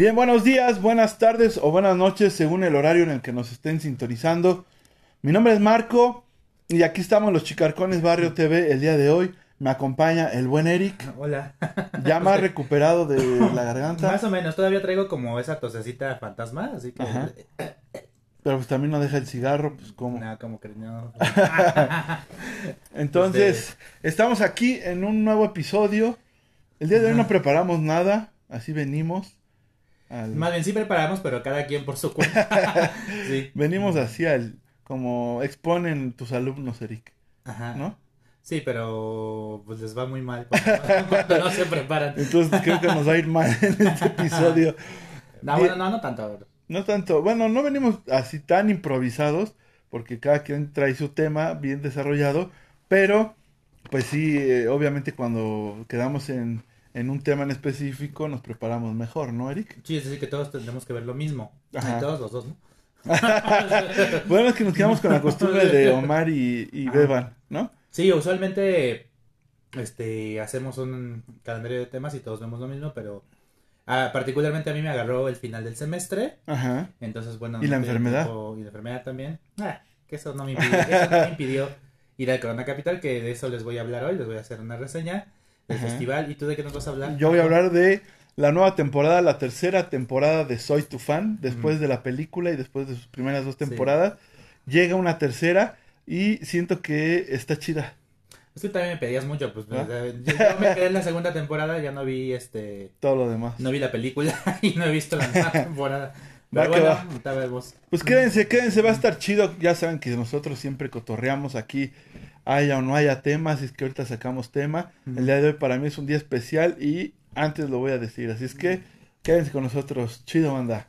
Bien, buenos días, buenas tardes o buenas noches según el horario en el que nos estén sintonizando. Mi nombre es Marco y aquí estamos los Chicarcones Barrio TV el día de hoy. Me acompaña el buen Eric, Hola. ya más recuperado de la garganta, Más o menos, todavía traigo como esa tosecita fantasma, así que... Ajá. pero pues también no deja el cigarro, pues como. No, como que no. Entonces, estamos aquí en un nuevo episodio. El día de hoy no preparamos nada, así venimos. Al- Más bien sí preparamos, pero cada quien por su cuenta. sí. Venimos así al, como exponen tus alumnos, Eric, Ajá. ¿no? Sí, pero pues les va muy mal cuando, cuando no se preparan. Entonces creo que nos va a ir mal en este episodio. No, Bien. bueno, no, no tanto. No tanto, bueno, no venimos así tan improvisados, porque cada quien trae su tema bien desarrollado, pero pues sí, eh, obviamente cuando quedamos en, en un tema en específico nos preparamos mejor, ¿no, Eric? Sí, es decir que todos tendremos que ver lo mismo. Ajá. Todos los dos, ¿no? Bueno, es que nos quedamos con la costumbre de Omar y, y. Beban, ¿no? Sí, usualmente este hacemos un calendario de temas y todos vemos lo mismo, pero ah, particularmente a mí me agarró el final del semestre, Ajá. entonces bueno. ¿Y la tenía enfermedad? tiempo- y la enfermedad también. Ah, que eso no me impidió, eso no me impidió ir al Corona Capital, que de eso les voy a hablar hoy, les voy a hacer una reseña del Ajá. festival. ¿Y tú de qué nos vas a hablar? Yo voy a hablar de la nueva temporada, la tercera temporada de Soy tu fan, después de la película y después de sus primeras dos Sí. temporadas. Llega una tercera y siento que está chida. Es que también me pedías mucho, pues ¿Ah? yo, yo me quedé en la segunda temporada, ya no vi este, Todo lo demás. no vi la película y no he visto la nueva temporada. Va Pero que bueno, va. ahorita vemos. Pues quédense, quédense, va a estar chido. Ya saben que nosotros siempre cotorreamos aquí, haya o no haya temas, es que ahorita sacamos tema. El día de hoy para mí es un día especial y antes lo voy a decir, así es que quédense con nosotros. Chido, banda.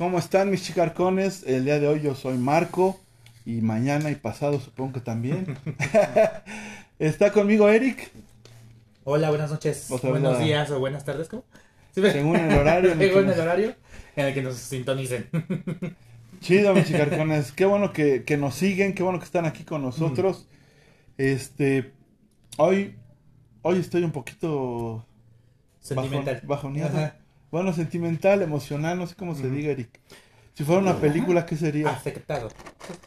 ¿cómo están mis chicarcones? El día de hoy yo soy Marco y mañana y pasado supongo que también. Está conmigo Eric, Hola, buenas noches, Otra buenos vez días o buenas tardes, ¿cómo? Sí, según el horario. en el que Según nos- el horario en el que nos sintonicen. Chido, mis chicarcones. Qué bueno que, que nos siguen, qué bueno que están aquí con nosotros. Este, hoy, hoy estoy un poquito Sentimental. bajon- bajoneado. Ajá. Bueno, sentimental, emocional, no sé cómo se diga, Eric. Si fuera una película, ¿qué sería? Afectado.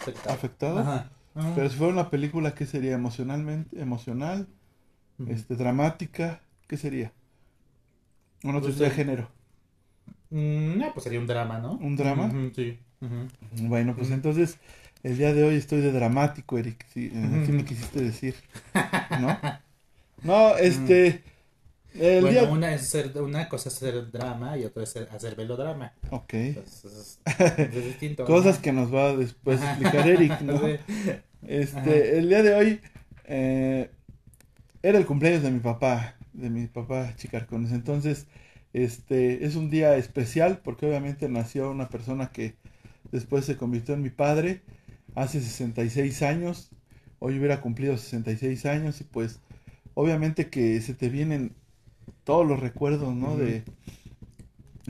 Afectado. ¿Afectado? Ajá. Ajá. Pero si fuera una película, ¿qué sería? Emocionalmente, emocional, este, dramática, ¿qué sería? Otro Pues, de género. Mm, No, pues sería un drama, ¿no? ¿Un drama? Sí. Bueno, pues entonces, el día de hoy estoy de dramático, Eric. Sí, eh, así me quisiste decir. ¿No? No, este. El bueno, día. una, es ser, una cosa es hacer drama y otra es hacer velodrama. Ok. Entonces, es, es distinto. Cosas que nos va a después Ajá. explicar Eric, ¿no? Sí. Este, Ajá. el día de hoy eh, era el cumpleaños de mi papá, de mi papá Chicarcones. Entonces, este, es un día especial porque obviamente nació una persona que después se convirtió en mi padre hace 66 años. Hoy hubiera cumplido 66 años y pues obviamente que se te vienen todos los recuerdos, ¿no? De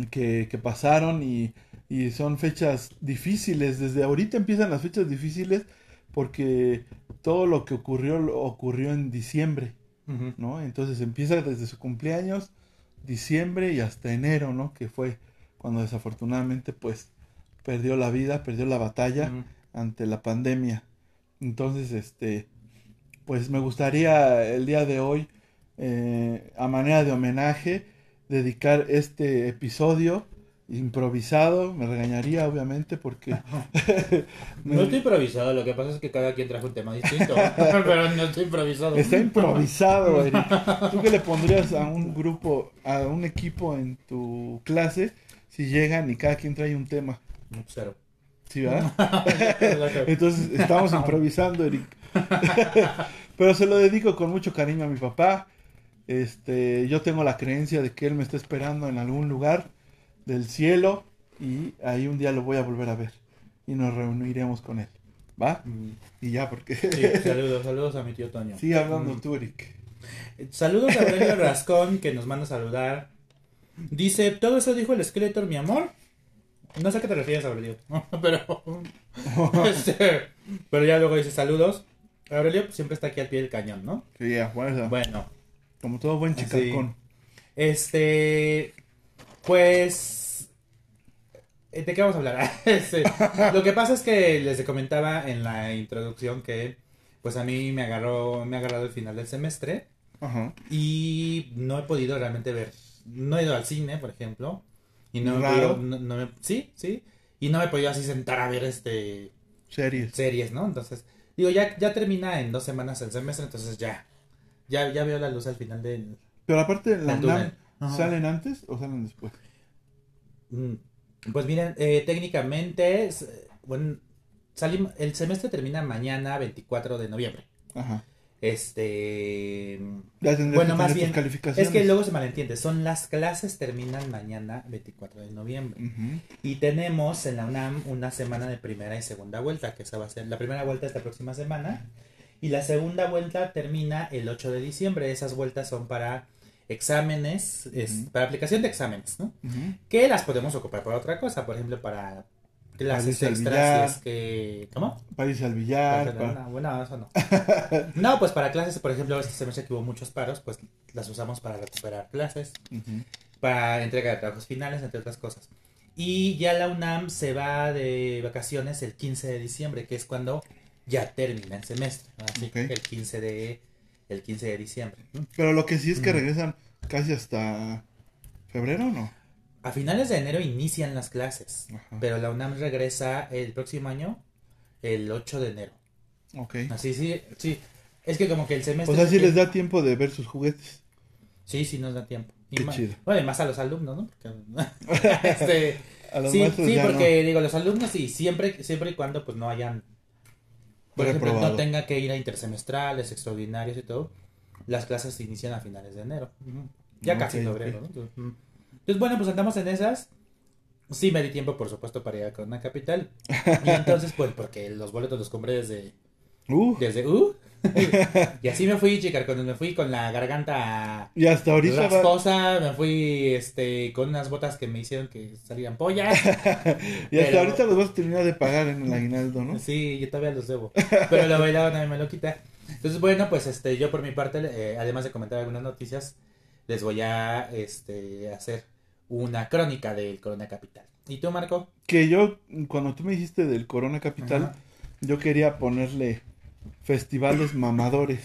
que, que pasaron y, y son fechas difíciles. Desde ahorita empiezan las fechas difíciles porque todo lo que ocurrió lo ocurrió en diciembre. ¿no? Entonces empieza desde su cumpleaños, diciembre y hasta enero, ¿no? Que fue cuando desafortunadamente pues perdió la vida, perdió la batalla ante la pandemia. Entonces, este, pues me gustaría el día de hoy, eh, a manera de homenaje, dedicar este episodio improvisado. Me regañaría, obviamente, porque No estoy improvisado, lo que pasa es que cada quien trajo un tema distinto. pero no estoy improvisado. está improvisado, Eric. ¿Tú qué le pondrías a un grupo, a un equipo en tu clase si llegan y cada quien trae un tema? Cero. ¿Sí, verdad? Entonces estamos improvisando, Eric. Pero se lo dedico con mucho cariño a mi papá. Este, yo tengo la creencia de que él me está esperando en algún lugar del cielo y ahí un día lo voy a volver a ver y nos reuniremos con él. ¿Va? Mm. Y ya, porque Sí, saludos, saludos a mi tío Toño. sigue hablando Mm. tú, Eric. Saludos a Aurelio Rascón que nos manda a saludar. Dice, todo eso dijo el Skeletor, mi amor. No sé a qué te refieres, Aurelio. pero, este, pero ya luego dice saludos. Aurelio pues, siempre está aquí al pie del cañón, ¿no? Sí, ya, bueno, Bueno, como todo buen chicarcón. este, pues, ¿de qué vamos a hablar? Este, lo que pasa es que les comentaba en la introducción que, pues a mí me agarró, me ha agarrado el final del semestre. Ajá. Y no he podido realmente ver. No he ido al cine, por ejemplo. Y no, he Raro. podido- no- no me- sí, sí. Y no me he podido así sentar a ver este Series. series, ¿no? Entonces, digo, ya, ya termina en dos semanas el semestre, entonces ya. Ya, ya veo la luz al final del. Pero aparte, ¿la salen antes o salen después? Mm, Pues miren, eh, técnicamente, es- bueno, salim- el semestre termina mañana 24 de noviembre. Ajá. Este. Bueno, más bien. Es que luego se malentiende. Son las clases terminan mañana 24 de noviembre. Y tenemos en la UNAM una semana de primera y segunda vuelta, que esa va a ser la primera vuelta esta próxima semana. Y la segunda vuelta termina el 8 de diciembre. Esas vueltas son para exámenes, es- para aplicación de exámenes, ¿no? Ujú. Que las podemos ocupar para otra cosa, por ejemplo, para clases extras. billar. si es que... ¿Cómo? Para irse al billar. Para- bueno, eso no. No, pues para clases, por ejemplo, este semestre que hubo muchos paros, pues las usamos para recuperar clases, para entrega de trabajos finales, entre otras cosas. Y ya la UNAM se va de vacaciones el 15 de diciembre, que es cuando ya termina el semestre. Así Ok. el 15 de el 15 de diciembre. Pero lo que sí es que regresan casi hasta febrero, ¿no? A finales de enero inician las clases, Ajá. pero la UNAM regresa el próximo año el 8 de enero. Ok. Así sí, sí. Es que como que el semestre O sea, sí les da tiempo de ver sus juguetes. Sí, sí nos da tiempo. Y Qué ma- chido. Bueno, y más a los alumnos, ¿no? Porque, este, A los sí, sí, porque digo, los alumnos sí, siempre, siempre y cuando pues no hayan, por ejemplo, no tenga que ir a intersemestrales, extraordinarios y todo, las clases se inician a finales de enero. Ya Ok, casi ok. febrero, ¿no? Entonces, mm. Entonces, bueno, pues andamos en esas. Sí me di tiempo, por supuesto, para ir a Corona Capital. Y entonces, pues, porque los boletos los compré desde. Uh, desde, uh, y así me fui, chica, cuando me fui con la garganta y hasta ahorita la va- me fui este con unas botas que me hicieron que salían pollas. y hasta pero- ahorita los vas a terminar de pagar en el aguinaldo, ¿no? Sí, yo todavía los debo. Pero lo bailaba nadie me lo quita. Entonces, bueno, pues este yo por mi parte, eh, además de comentar algunas noticias, les voy a este hacer una crónica del Corona Capital. ¿Y tú, Marco? Que yo, cuando tú me dijiste del Corona Capital, Ajá. yo quería ponerle festivales mamadores.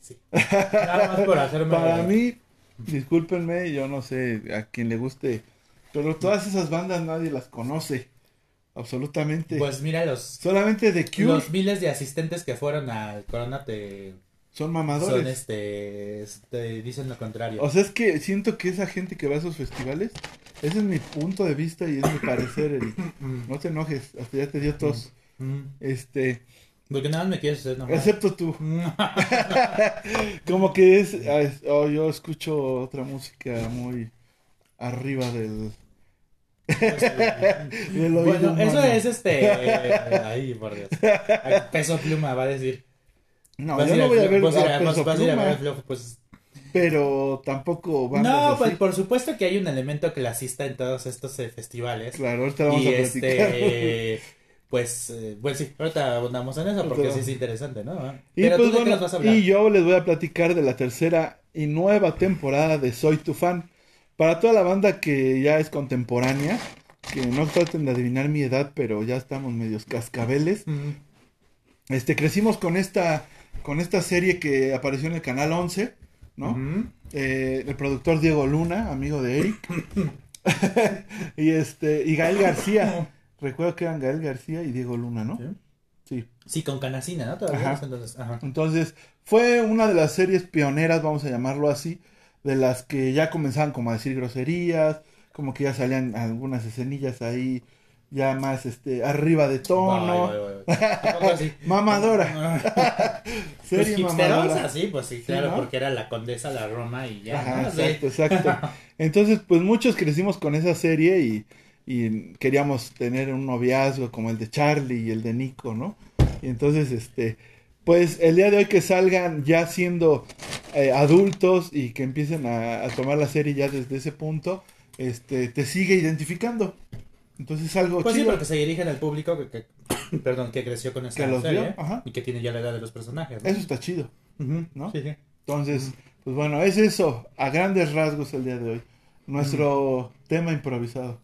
Sí. Nada más por hacerme Para mí, discúlpenme, yo no sé a quien le guste, pero todas esas bandas nadie las conoce. Absolutamente. Pues mira, los, Solamente The Cure los miles de asistentes que fueron al Corona te son mamadores. son este, este dicen lo contrario. O sea, es que siento que esa gente que va a esos festivales, ese es mi punto de vista y es mi parecer, Eric. No te enojes, hasta ya te dio tos. Mm. Este, Porque nada más me quieres hacer nomás. excepto tú. Como que es, oh, yo escucho otra música muy arriba del, del oído bueno, eso es este. Ay, por Dios. Peso pluma, va a decir. No, Vas yo no voy a ver vas a vas- Peso vas a ir a ver Flojo, pues. pero tampoco No, pues así. por supuesto que hay un elemento clasista en todos estos eh, festivales. Claro, ahorita vamos y a platicar. este. Pues, eh, bueno, sí, ahorita abundamos en eso porque sí es interesante, ¿no? Y, Pero pues, tú bueno, vas a hablar. y yo les voy a platicar de la tercera y nueva temporada de Soy tu fan. Para toda la banda que ya es contemporánea, que no traten de adivinar mi edad, pero ya estamos medios cascabeles. Este, crecimos con esta, con esta serie que apareció en el canal 11, ¿no? Eh, el productor Diego Luna, amigo de Eric. y este, y Gael García. Recuerdo que eran Gael García y Diego Luna, ¿no? Sí. Sí. Sí, con canacina, ¿no? Todavía Ajá. entonces, ajá. Entonces, fue una de las series pioneras, vamos a llamarlo así, de las que ya comenzaban como a decir groserías, como que ya salían algunas escenillas ahí ya más este arriba de tono. Tampoco así. Mamadora. Pues Serie mamadora. sí, pues sí, claro, ¿no? porque era la condesa, la Roma y ya. Ajá, ¿no? Sí. exacto, exacto. Entonces, pues muchos crecimos con esa serie y, y queríamos tener un noviazgo como el de Charlie y el de Nico, ¿no? Y entonces, este, pues el día de hoy que salgan ya siendo eh, adultos y que empiecen a, a tomar la serie ya desde ese punto, este, te sigue identificando. Entonces es algo Pues sí, chido. porque se dirigen al público que, que- perdón, que creció con esta Que serie vio, y que tiene ya la edad de los personajes. ¿no? Eso está chido. ¿no? Sí, sí. Entonces, pues bueno, es eso, a grandes rasgos el día de hoy. Nuestro tema improvisado.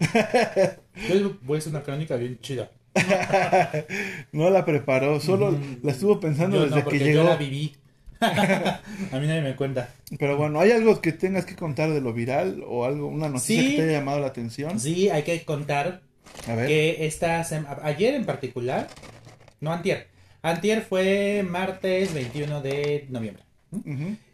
Yo voy a hacer una crónica bien chida. No la preparó, solo la estuvo pensando Yo desde no, que yo llegó. la viví. a mí nadie me cuenta. Pero bueno, ¿hay algo que tengas que contar de lo viral o algo, una noticia Sí. que te haya llamado la atención? Sí, hay que contar A ver. que esta ayer en particular, no antier, antier fue martes 21 de noviembre.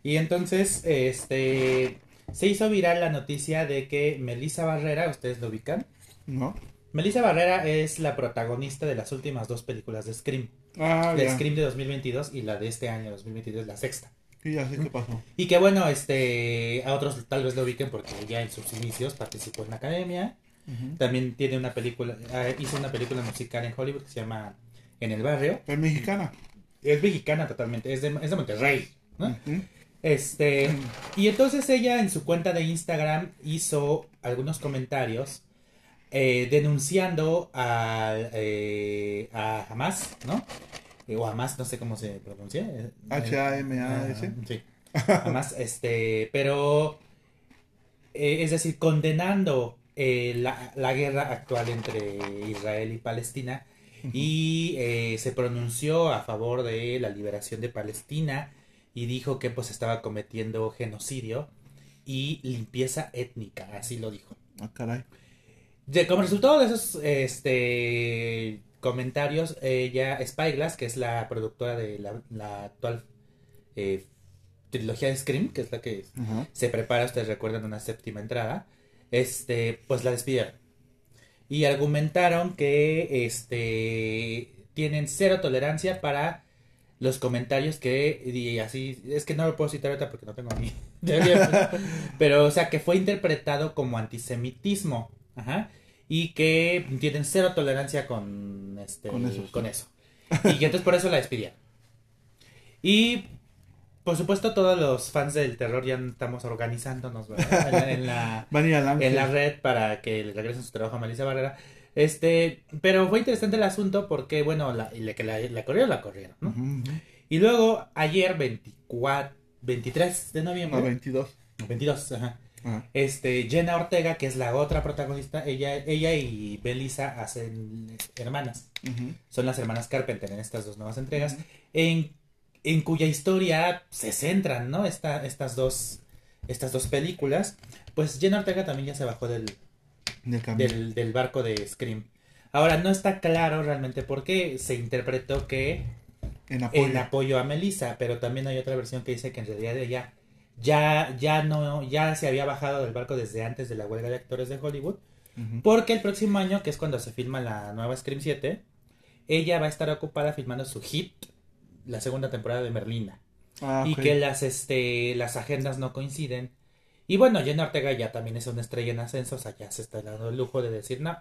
Y entonces, este, se hizo viral la noticia de que Melissa Barrera, ustedes lo ubican, ¿No? Melissa Barrera es la protagonista de las últimas dos películas de Scream. Ah, ya. Scream de 2022 y la de este año 2022, la sexta. Sí, ya sé qué pasó. Y que bueno, este, a otros tal vez lo ubiquen porque ya en sus inicios participó en la academia. También tiene una película, ah, hizo una película musical en Hollywood que se llama En el Barrio. Es mexicana. Es mexicana totalmente, es de, es de Monterrey. ¿no? Ujú. Este, y entonces ella en su cuenta de Instagram hizo algunos comentarios eh, denunciando a, eh, a Hamas, ¿no? Eh, o Hamas, no sé cómo se pronuncia. eh, H-A-M-A-S. Ajá, Sí. Hamas, este, pero, eh, es decir, condenando eh, la, la guerra actual entre Israel y Palestina y eh, se pronunció a favor de la liberación de Palestina y dijo que pues estaba cometiendo genocidio y limpieza étnica, así lo dijo. Ah, caray. De- como resultado de esos este, comentarios, ella, Spyglass, que es la productora de la, la actual eh, trilogía de Scream, que es la que se prepara, ustedes recuerdan, una séptima entrada, este, pues la despidieron. Y argumentaron que este, tienen cero tolerancia para los comentarios que, y así, es que no lo puedo citar ahorita porque no tengo ni... Pero, o sea, que fue interpretado como antisemitismo. Ajá. Y que tienen cero tolerancia con, este, Con eso. con eso. Y que entonces por eso la despidieron. Y por supuesto todos los fans del terror ya estamos organizándonos ¿verdad? en la, en la, en red para que le regresen su trabajo a Melissa Barrera. Este, pero fue interesante el asunto porque, bueno, la, la que la, la corrieron, la corrieron, ¿no? Y luego, ayer, 24, 23 de noviembre, A 22. 22, ajá, Ajá. este, Jenna Ortega, que es la otra protagonista, ella, ella y Belisa hacen hermanas. Son las hermanas Carpenter en estas dos nuevas entregas, en, en cuya historia se centran, ¿no? Esta, estas, dos, estas dos películas. Pues Jenna Ortega también ya se bajó del, Del del, del barco de Scream. Ahora, no está claro realmente por qué se interpretó que En apoyo. en apoyo a Melissa, pero también hay otra versión que dice que en realidad ella ya, ya no, ya se había bajado del barco desde antes de la huelga de actores de Hollywood, porque el próximo año, que es cuando se filma la nueva Scream 7, ella va a estar ocupada filmando su hit, la segunda temporada de Merlina, Ah, y que las, este, las agendas no coinciden. Y bueno, Jenna Ortega ya también es una estrella en ascenso, o sea, ya se está dando el lujo de decir, no,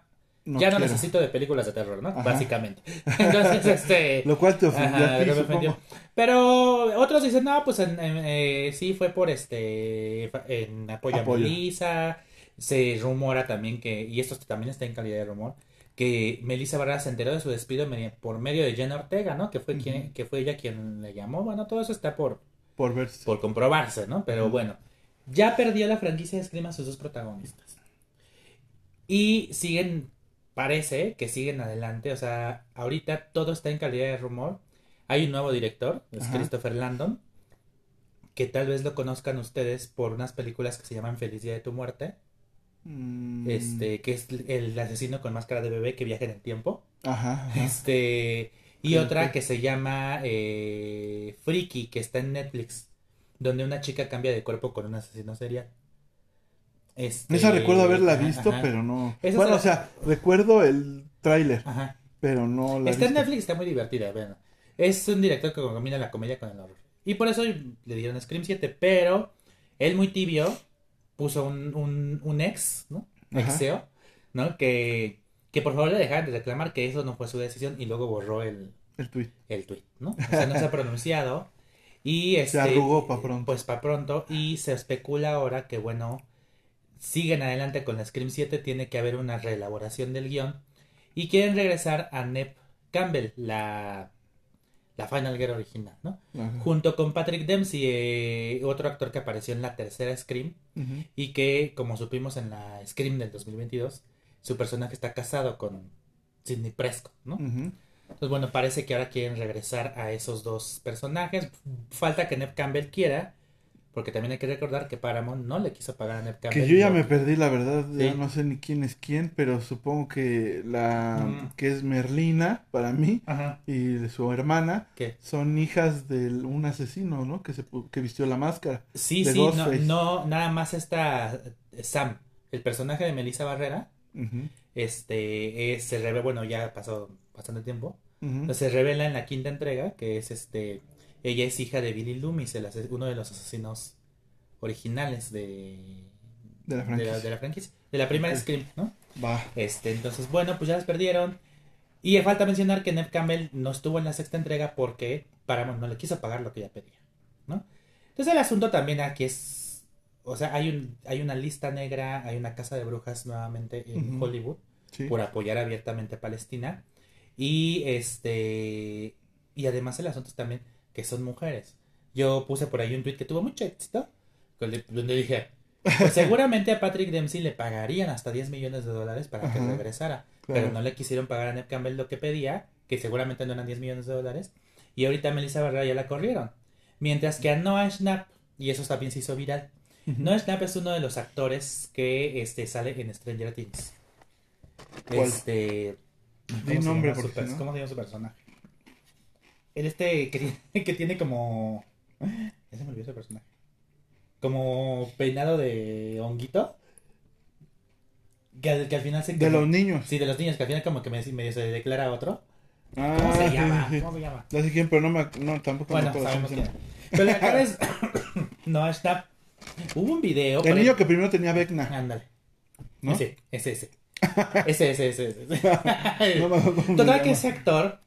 No ya no necesito de películas de terror, ¿no? Ajá. Básicamente. Entonces, este... Lo cual te ofendió Ajá, a ti, no me supongo. ofendió. Pero otros dicen, no, pues en- en, eh, sí fue por este, en apoyo, Apoyo. a Melissa. Se rumora también que, y esto también está en calidad de rumor, que Melissa Barrera se enteró de su despido por medio de Jenna Ortega, ¿no? Que fue, quien, que fue ella quien le llamó. Bueno, todo eso está por, Por verse. por comprobarse, ¿no? Pero bueno, ya perdió la franquicia de Scream a sus dos protagonistas. Y siguen, parece que siguen adelante, o sea, ahorita todo está en calidad de rumor. Hay un nuevo director, es Ajá. Christopher Landon, que tal vez lo conozcan ustedes por unas películas que se llaman Feliz Día de tu Muerte, Mm, este, que es el asesino con máscara de bebé que viaja en el tiempo. Ajá. ajá. Este, y otra que se llama eh, Freaky, que está en Netflix, donde una chica cambia de cuerpo con un asesino serial. Este, Esa recuerdo haberla visto, ajá. pero no. Esa bueno, o sea, recuerdo el tráiler, Ajá. pero no la Está en. Netflix, está muy divertida, vean. Es un director que combina la comedia con el horror. Y por eso le dieron Scream 7, pero él muy tibio puso un, un, un ex, ¿no? Exeo, ¿no? Que, que por favor le dejaran de reclamar que eso no fue su decisión y luego borró el, El tweet. el tweet, ¿no? O sea, no se ha pronunciado. Y este, arrugó pa' pronto. Pues para pronto. Y se especula ahora que, bueno, siguen adelante con la Scream 7. Tiene que haber una reelaboración del guion. Y quieren regresar a Nep Campbell, la, la Final Girl original, ¿no? Ajá. Junto con Patrick Dempsey, eh, otro actor que apareció en la tercera Scream. Y que, como supimos en la Scream del 2022, su personaje está casado con Sidney Prescott, ¿no? Entonces, bueno, parece que ahora quieren regresar a esos dos personajes. Falta que Neve Campbell quiera, porque también hay que recordar que Paramount no le quiso pagar a Neve Campbell. Que yo ya me perdí, la verdad, ya no sé ni quién es quién, pero supongo que la Mm. que es Merlina para mí Ajá. y su hermana ¿Qué? son hijas de un asesino, ¿no? Que se que vistió la máscara. Sí, sí, no, no, nada más está eh, Sam, el personaje de Melissa Barrera, este, es- se revela, bueno, ya pasó bastante tiempo. Entonces, se revela en la quinta entrega que es este, ella es hija de Billy Loomis, el uno de los asesinos originales de, De la franquicia. de la, franquicia, de la primera. Scream, ¿no? Va. Este, entonces, bueno, pues ya las perdieron. Y falta mencionar que Neve Campbell no estuvo en la sexta entrega porque Paramount no le quiso pagar lo que ella pedía, ¿no? Entonces el asunto también aquí es, o sea, hay un, hay una lista negra, hay una casa de brujas nuevamente en. Hollywood Sí. por apoyar abiertamente a Palestina y este y además el asunto es también que son mujeres. Yo puse por ahí un tweet que tuvo mucho éxito donde dije pues seguramente a Patrick Dempsey le pagarían hasta 10 millones de dólares para que regresara. Claro. Pero no le quisieron pagar a Neve Campbell lo que pedía, que seguramente no eran 10 millones de dólares. Y ahorita Melissa Barrera ya la corrieron. Mientras que a Noah Schnapp, y eso también se hizo viral. Noah Schnapp es uno de los actores que este, sale en Stranger Things. ¿Cuál? Este. ¿Cómo Di se nombre, llama su porque per- no. ¿Cómo se llama su personaje? El este que, tiene- que tiene como. Ya se me olvidó ese personaje. Como peinado de honguito. Que, al- que al final se. De los niños. Sí, de los niños, que al final como que me- medio se declara otro. Ah, ¿Cómo se llama? sí, sí. ¿Cómo se llama? Ya sé quién, pero no me no, tampoco me Bueno, acuerdo sabemos quién. Pero la cara es. no, está. Hubo un video. El niño que primero tenía Vecna, Ándale. ¿no? Ese, ese, ese. Ese, ese, ese. ese. No se Total que ese actor,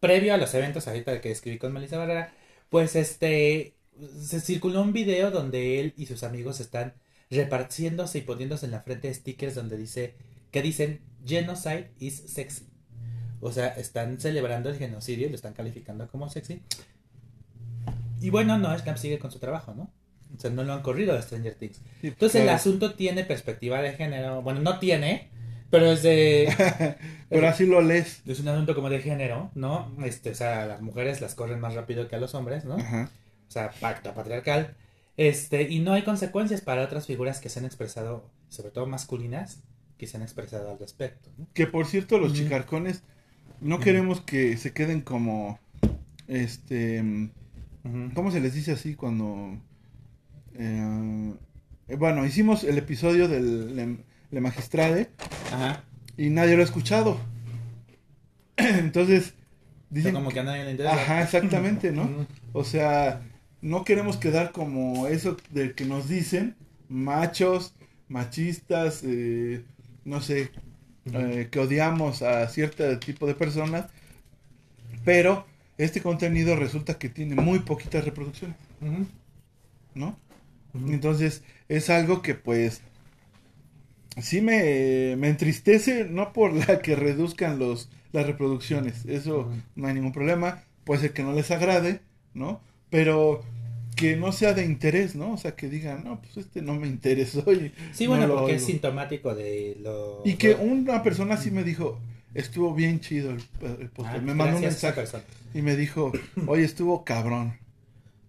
previo a los eventos ahorita que escribí con Melissa Barrera, pues este, se circuló un video donde él y sus amigos están repartiéndose y poniéndose en la frente stickers donde dice, que dicen, genocide is sexy. O sea, están celebrando el genocidio y lo están calificando como sexy. Y bueno, no, Snap sigue con su trabajo, ¿no? O sea, no lo han corrido de Stranger Things. Entonces el asunto tiene perspectiva de género. Bueno, no tiene, pero es de... Pero así lo lees. Es un asunto como de género, ¿no? Este, o sea, las mujeres las corren más rápido que a los hombres, ¿no? Ajá. O sea, pacto patriarcal. Este, y no hay consecuencias para otras figuras que se han expresado, sobre todo masculinas, que se han expresado al respecto, ¿no? Que por cierto, los chicarcones no queremos que se queden como este mm. ¿cómo se les dice así cuando eh, eh, bueno, hicimos el episodio del Le, Le Magistrade Ajá. y nadie lo ha escuchado. Entonces, O sea, dicen como que a nadie le interesa. Ajá, exactamente, ¿no? O sea, no queremos quedar como eso de que nos dicen machos, machistas, eh, no sé, eh, que odiamos a cierto tipo de personas, pero este contenido resulta que tiene muy poquitas reproducciones. ¿no? Entonces es algo que pues sí me, me entristece, no por la que reduzcan los las reproducciones, eso no hay ningún problema, puede ser que no les agrade, ¿no? Pero que no sea de interés, ¿no? O sea, que digan, no, pues este no me interesó y, Sí, no bueno, lo porque es oigo". sintomático de lo... Y que una persona sí me dijo, estuvo bien chido el, el. Ah, me mandó un mensaje y me dijo, oye, estuvo cabrón,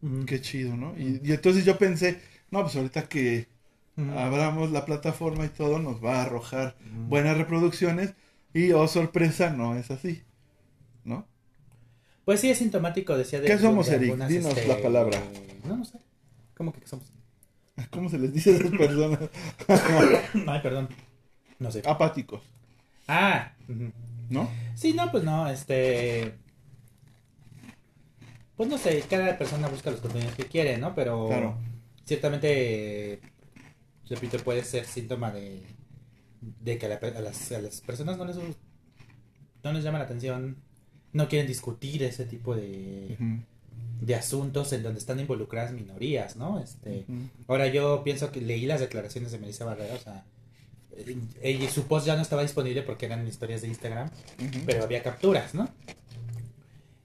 Ujú. qué chido, ¿no? Y, y entonces yo pensé, no, pues ahorita que Abramos la plataforma y todo, nos va a arrojar buenas reproducciones y, oh sorpresa, no es así, ¿no? Pues sí, es sintomático, decía de ¿Qué somos, de Eric? algunas, Dinos este, la palabra. No, no sé. ¿Cómo que qué somos? ¿Cómo se les dice a esas personas? Ay, perdón. No sé. Apáticos, Ah. ¿no? sí, no, pues no, este. Pues no sé, cada persona busca los contenidos que quiere, ¿no? Pero Claro. ciertamente, repito, puede ser síntoma de, de que a, la a las, a las personas no les, no les llama la atención, no quieren discutir ese tipo de, de asuntos en donde están involucradas minorías, ¿no? Este. Ahora yo pienso que leí las declaraciones de Melissa Barrera, o sea, eh, ella, su post ya no estaba disponible porque eran historias de Instagram, pero había capturas, ¿no?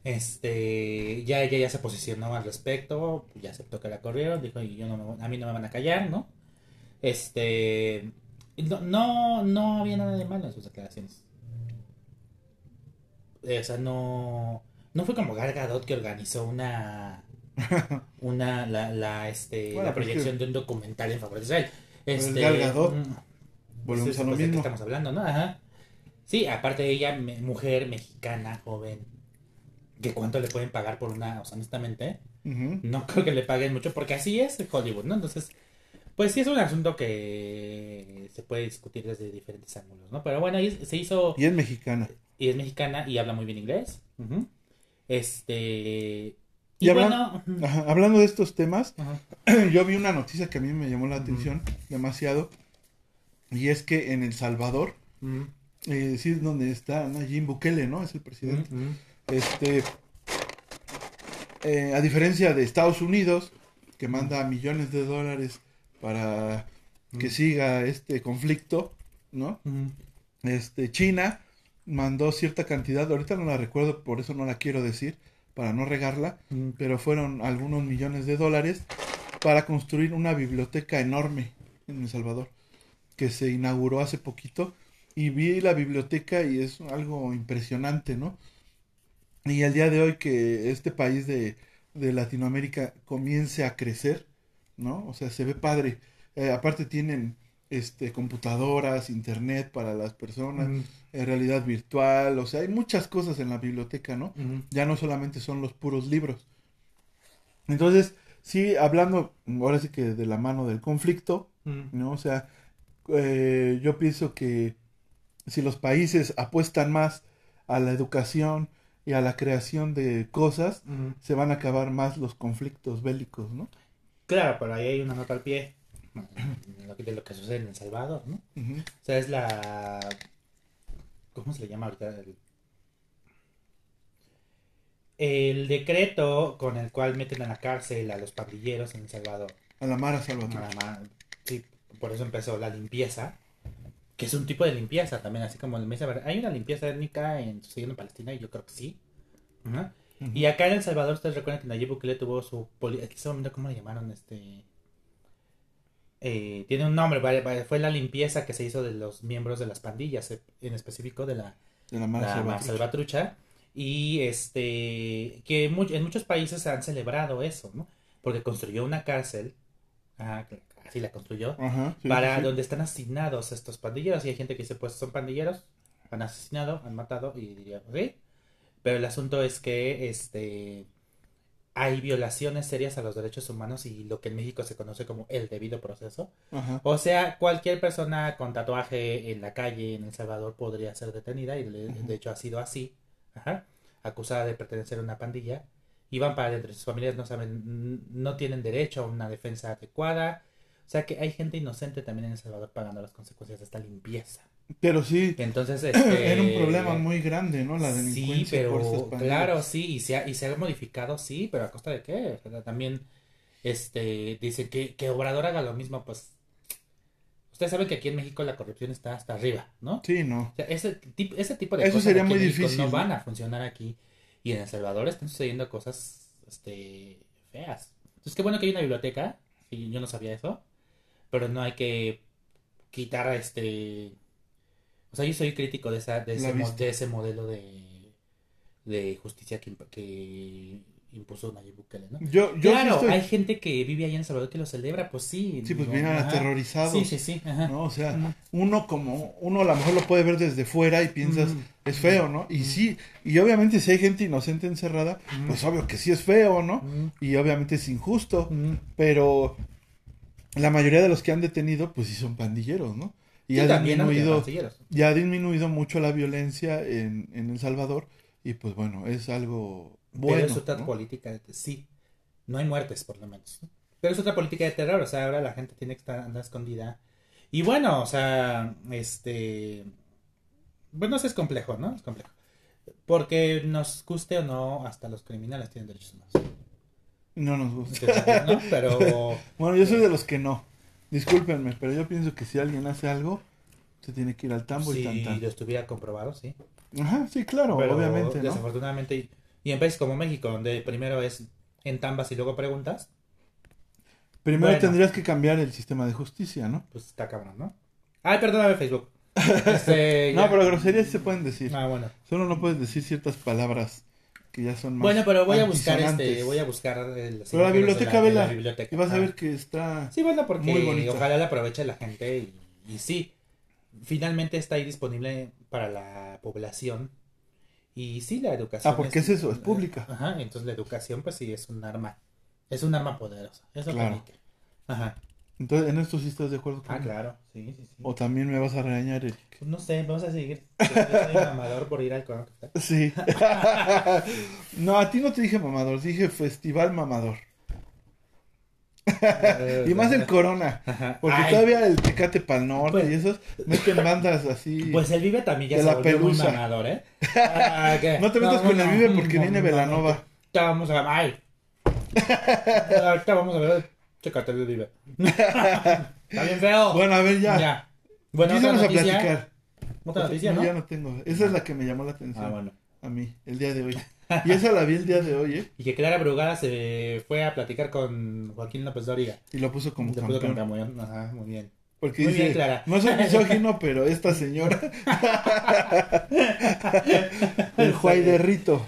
Este, ya ella ya se posicionó al respecto, ya aceptó que la corrieron, dijo, y yo no me a mí no me van a callar, ¿no? Este, no, no, no había nada de malo en sus declaraciones. Eh, O sea, no, no fue como Gal Gadot que organizó una, una, la, la, este, Bueno, la proyección de un documental en favor de Israel. Este, Gal Gadot, mm, Volvemos pues, a lo pues, ¿de mismo. estamos hablando, ¿no? Ajá. Sí, aparte de ella, me- mujer mexicana, joven, que cuánto le pueden pagar por una, o sea, honestamente, no creo que le paguen mucho, porque así es Hollywood, ¿no? Entonces, pues sí es un asunto que se puede discutir desde diferentes ángulos, ¿no? Pero bueno, se hizo, Y es mexicana. y es mexicana y habla muy bien inglés. Este... Y Y, hablan- bueno... Ajá, Hablando de estos temas, yo vi una noticia que a mí me llamó la atención demasiado. Y es que en El Salvador, eh, sí es donde está Nayib Bukele, ¿no? Es el presidente. Este, eh, a diferencia de Estados Unidos, que manda millones de dólares para que Mm. siga este conflicto, ¿no? Ujú. Este, China mandó cierta cantidad, ahorita no la recuerdo, por eso no la quiero decir, para no regarla, Ujú. pero fueron algunos millones de dólares para construir una biblioteca enorme en El Salvador, que se inauguró hace poquito, y vi la biblioteca y es algo impresionante, ¿no? Y el día de hoy que este país de, de Latinoamérica comience a crecer, ¿no? O sea, se ve padre. Eh, aparte tienen este computadoras, internet para las personas, eh, realidad virtual, o sea, hay muchas cosas en la biblioteca, ¿no? Ya no solamente son los puros libros. Entonces, sí, hablando ahora sí que de la mano del conflicto. ¿no? O sea, eh, yo pienso que si los países apuestan más a la educación y a la creación de cosas, se van a acabar más los conflictos bélicos, ¿no? Claro, pero ahí hay una nota al pie de lo que- sucede en El Salvador, ¿no? O sea, es la... ¿Cómo se le llama ahorita? El, el decreto con el cual meten a la cárcel a los pandilleros en El Salvador. A la Mara Salvador. Nada más, sí, por eso empezó la limpieza, que es un tipo de limpieza también, así como el Mesa Hay una limpieza étnica en, sucediendo en Palestina y yo creo que sí. Y acá en El Salvador, ustedes recuerdan que Nayib Bukele tuvo su... ese momento, ¿Cómo le llamaron? Este... eh, tiene un nombre, fue la limpieza que se hizo de los miembros de las pandillas, eh, en específico de la, De la la. Salvatrucha. Y este, que en muchos países se han celebrado eso, ¿no? Porque construyó una cárcel, ah, así la construyó, Ajá, sí, para sí. donde están asignados estos pandilleros. Y hay gente que dice, pues son pandilleros, han asesinado, han matado, y diría, sí. Pero el asunto es que este hay violaciones serias a los derechos humanos y lo que en México se conoce como el debido proceso. Ajá. O sea, cualquier persona con tatuaje en la calle en El Salvador podría ser detenida y de hecho ha sido así, ajá, acusada de pertenecer a una pandilla. Y van para adentro, sus familias no saben, no tienen derecho a una defensa adecuada. O sea que hay gente inocente también en El Salvador pagando las consecuencias de esta limpieza. Pero sí, Entonces, este, era un problema muy grande, ¿no? La delincuencia Sí, pero claro, sí, y se, ha, y se ha modificado, sí, pero a costa de qué? O sea, también, este, dice que, que Obrador haga lo mismo, pues, ustedes saben que aquí en México la corrupción está hasta arriba, ¿no? Sí, no. O sea, ese, ese tipo de Eso cosas sería muy difícil, no ¿no? van a funcionar aquí, y en El Salvador están sucediendo cosas, este, feas. Entonces, qué bueno que hay una biblioteca, y yo no sabía eso, pero no hay que quitar, este, o sea, yo soy crítico de, esa, de, ese, de ese modelo de, de justicia que, que impuso Nayib Bukele, ¿no? Yo, yo sí claro, estoy- hay gente que vive allá en El Salvador que lo celebra, pues sí. Sí, pues vienen aterrorizados. Sí, sí, sí. Ajá. ¿no? O sea, uno como, uno a lo mejor lo puede ver desde fuera y piensas, es feo, ¿no? Y sí, y obviamente si hay gente inocente encerrada, pues obvio que sí es feo, ¿no? Y obviamente es injusto, pero la mayoría de los que han detenido, pues sí son pandilleros, ¿no? Y Sí, ha disminuido, ya ha disminuido mucho la violencia en, en El Salvador y pues bueno, es algo bueno. Pero es otra ¿no? política, de- sí. No hay muertes, por lo menos. ¿no? Pero es otra política de terror, o sea, ahora la gente tiene que estar andar escondida. Y bueno, o sea, este... Bueno, eso es complejo, ¿no? Es complejo. Porque nos guste o no, hasta los criminales tienen derechos humanos. No nos gusta. ¿no? Pero... Bueno, yo soy de los que no. Discúlpenme, pero yo pienso que si alguien hace algo, se tiene que ir al tambo y tan Si lo estuviera comprobado, sí. Ajá, sí, claro, Pero obviamente, ¿no? desafortunadamente, y, en países como México, donde primero es en tambas y luego preguntas, Primero Bueno. tendrías que cambiar el sistema de justicia, ¿no? pues está cabrón, ¿no? Ay, perdóname Facebook. Este, No, ya. pero groserías se pueden decir. Ah, bueno. Solo no puedes decir ciertas palabras que ya son más Bueno, pero voy a buscar este, voy a buscar el Pero la biblioteca, de la, vela. biblioteca. Y vas a Ah. ver que está... Sí, bueno, porque Muy bonito. ojalá la aproveche la gente y, y sí, finalmente está ahí disponible para la población. Y sí, la educación. Ah, porque es eso, es pública. Ajá, entonces la educación pues sí es un arma, es un arma poderosa. Eso Claro. Ajá. Entonces, ¿en esto sí estás de acuerdo Ah, conmigo? claro, sí, sí, sí. O también me vas a regañar, Eric. Pues no sé, vamos a seguir. Yo soy mamador por ir al Corona Capital. Sí. no, a ti no te dije mamador, dije festival mamador. Y más el Corona. Porque Ay, todavía el Tecate Pal Norte Pues- y esos meten bandas así. Pues el Vive también ya De se la volvió muy mamador, ¿eh? Ah, ¿qué? No te metas con el Vive porque no, viene no, Velanova. Ahorita vamos a ay. Ahorita vamos a ver. Chécate el Vive. Está bien feo. Bueno, a ver ya. Ya. Bueno, otra a noticia. platicar. Otra noticia, no, ¿no? ya no tengo. Esa es la que me llamó la atención. Ah, bueno. A mí, el día de hoy. Y esa la vi el día de hoy, ¿eh? Y que Clara Brugada se fue a platicar con Joaquín López Dóriga. Y lo puso como puso campeón. Ajá, muy bien. Porque Muy dice, bien, Clara. no soy misógino, pero esta señora, el Juay de Rito,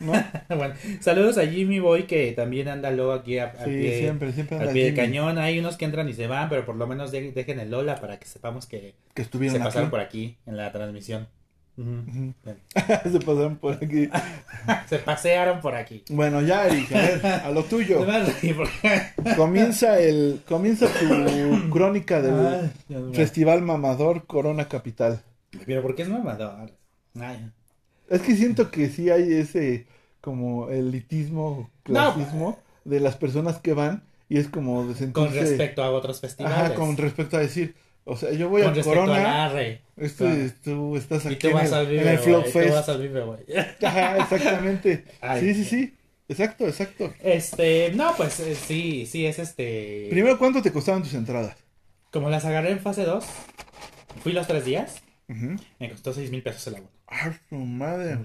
¿no? bueno, saludos a Jimmy Boy que también anda luego aquí a, Sí, pie, siempre, siempre al pie de cañón. Hay unos que entran y se van, pero por lo menos de- dejen el Lola para que sepamos que que se estuvieron aquí. pasaron por aquí en la transmisión. Se pasaron por aquí. Se pasearon por aquí. Bueno, ya, Eric, a ver, a lo tuyo. Comienza el, comienza tu crónica del Ay, mío. Festival Mamador Corona Capital. Pero ¿por qué es mamador? Ay. Es que siento que sí hay ese como elitismo, clasismo de las personas que van y es como de sentirse... Con respecto a otros festivales. Ajá, con respecto a decir, o sea, yo voy Con a Corona, arre. esto Claro. tú estás aquí tú en el, al en Vive, el. Tú Fest. vas al Vive, güey. Ajá, exactamente. Ay. sí, sí, sí. Exacto, exacto. Este, no, pues eh, sí, sí, es este. Primero, ¿cuánto te costaban tus entradas? Como las agarré en fase 2, fui los tres días, Ujú. me costó 6 mil pesos el agua. Ah, su madre.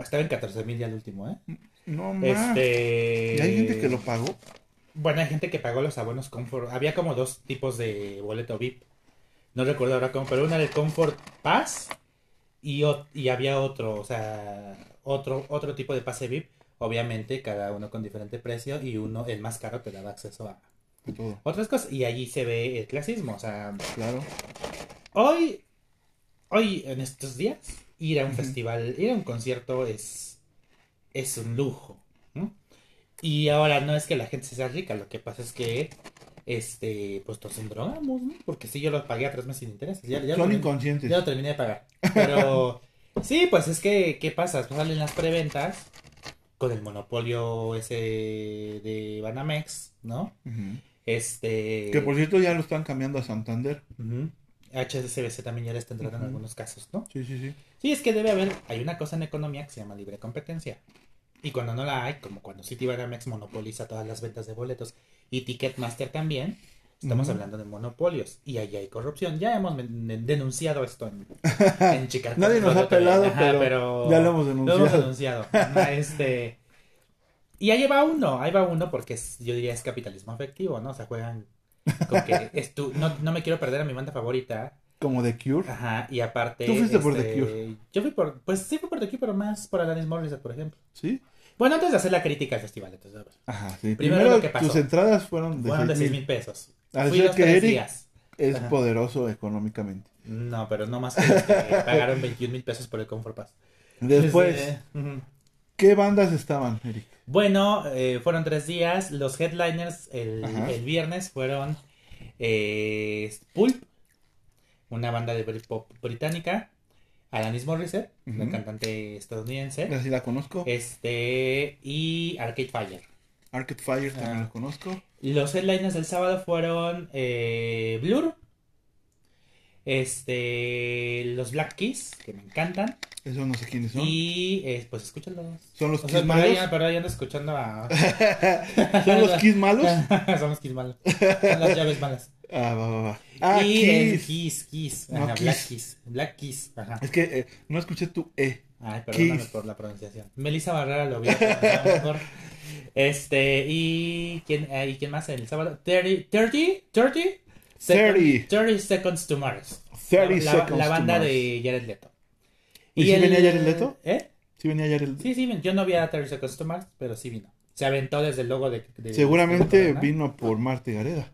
Estaba en 14 mil ya el último, ¿eh? No más. Este. ¿Y hay gente que lo pagó? Bueno, hay gente que pagó los abonos Comfort. Había como dos tipos de boleto VIP. No recuerdo ahora cómo, pero una era el Comfort Pass y, y había otro, o sea, otro, otro tipo de pase VIP. Obviamente, cada uno con diferente precio y uno, el más caro, te daba acceso a todo, otras cosas. Y allí se ve el clasismo. O sea, claro. hoy, hoy en estos días, ir a un festival, ir a un concierto es, es un lujo. ¿no? Y ahora no es que la gente sea rica, lo que pasa es que, este, pues nos endrogamos, ¿no? Porque sí, yo lo pagué a tres meses sin intereses. Ya, ya lo Son terminé- inconscientes. ya lo terminé de pagar. Pero, sí, pues es que, ¿qué pasa? Pues salen las preventas con el monopolio ese de Banamex, ¿no? Este... Que por cierto ya lo están cambiando a Santander. Ujú. HSBC también ya les tendrán en Ujú. algunos casos, ¿no? Sí, sí, sí. Sí, es que debe haber, hay una cosa en economía que se llama libre competencia. Y cuando no la hay, como cuando Citibanamex monopoliza todas las ventas de boletos y Ticketmaster también, estamos hablando de monopolios y ahí hay corrupción. Ya hemos denunciado esto en, en Chicarcón. Nadie nos ha pelado, Ajá, pero ya lo hemos Lo hemos denunciado. denunciado. Este... Y ahí va uno, ahí va uno porque es- yo diría es capitalismo afectivo, ¿no? O sea, juegan con que es tu- no, no me quiero perder a mi banda favorita, Como The Cure. Ajá, y aparte. Tú fuiste por The este, Cure. Yo fui por. Pues sí, fui por The Cure, pero más por Alanis Morissette, por ejemplo. ¿Sí? Bueno, antes de hacer la crítica al festival, entonces. Ajá, sí. Primero Primero, lo que pasó. tus entradas fueron de Fueron de 6 6 mil pesos. Al Fui los que tres Eric- días. Es Ajá. poderoso económicamente. No, pero no más que los que pagaron 21 mil pesos por el Comfort Pass. Después. ¿qué bandas estaban, Eric? Bueno, eh, fueron tres días. Los headliners el viernes fueron eh, Pulp, una banda de Britpop británica, Alanis Morissette, la Ujú. cantante estadounidense, Así la conozco. este y Arcade Fire. Arcade Fire también Ah. la conozco. Los headliners del sábado fueron eh, Blur, este, los Black Keys, que me encantan, Eso no sé quiénes son. y eh, pues escúchenlos. ¿Son los O sea, Kiss ahí, malos? por ahí ando escuchando a... ¿Son los Kiss malos? Son los Kiss malos. Son las llaves malas. Ah, va, va, va. Ah, y el Kiss. Kiss, Kiss. No, Ajá, Kiss. Black Kiss. Black Kiss. Ajá. Es que eh, no escuché tu E. Ay, perdóname Kiss. por la pronunciación. Melissa Barrera lo vio mejor. Este, y ¿quién, eh, ¿y quién más el sábado? 30, 30, 30, 30. 30 Seconds to Mars. 30 la, Seconds la to banda Mars. de Jared Leto. ¿Y si venía Jared Leto? ¿Eh? Sí venía ayer el... Sí, sí, yo no vi a 30 Seconds to Mars, pero sí vino. Se aventó desde el logo de. de- Seguramente de- vino por Marte Gareda.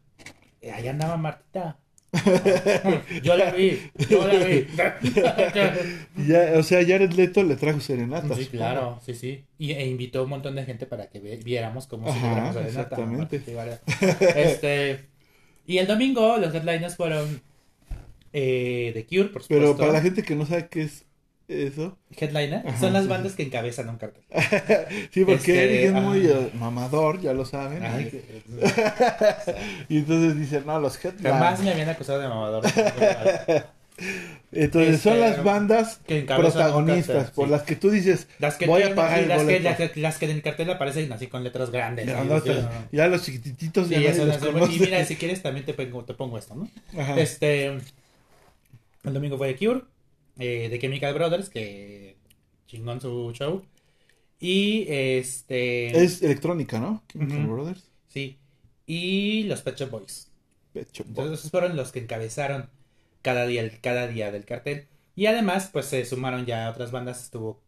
Eh, Ahí andaba Martita. yo la vi, yo la vi. Ya, o sea, Jared Leto le trajo serenata. Sí, claro, sí, sí. Y, e invitó a un montón de gente para que viéramos cómo Ajá, celebramos a Renata. exactamente. Este, y el domingo los headliners fueron eh, The Cure, por supuesto. Pero para la gente que no sabe qué es eso, Headliner Ajá, son las sí, bandas que encabezan un cartel. sí, porque Este, Eric es muy eh, mamador, ya lo saben. Ay, y- que- y entonces dicen, no, los Jamás headliners. me habían acusado de mamador. Entonces son Este, las bandas que encabezan un protagonistas cartel, por sí. las que tú dices, Las que voy a pagar el las, que, boleto. las, que, las que en el cartel aparecen así con letras grandes. Ya, ¿no? no, Sí, te- no. ya los chiquititos Sí, ya eso los y mira, si quieres también te pongo, te pongo esto, ¿no? Ajá. Este, el domingo fue The Cure, eh, The Chemical Brothers, que chingón su show. Y este, Es electrónica, ¿no? Chemical. Brothers. sí, y los Pet Shop Boys. Pet Shop Boys. Entonces esos fueron los que encabezaron cada día, el- cada día del cartel. Y además, pues se sumaron ya otras bandas, estuvo,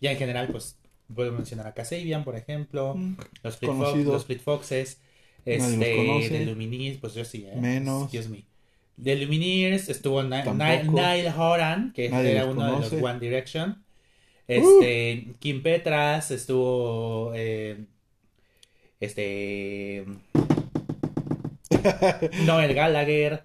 ya en general, pues puedo mencionar a Kasabian, por ejemplo, Mm, los Fleet, Fo- Conocidos. los Fleet Foxes, los este, Lumineers, pues yo sí, ¿eh? Menos. Dios mío. The Lumineers, estuvo Ni- Tampoco. Ni- Niall Horan, que Nadie era uno de conoce. Uh. los One Direction. Este, Kim Petras, estuvo, eh, este, Noel Gallagher,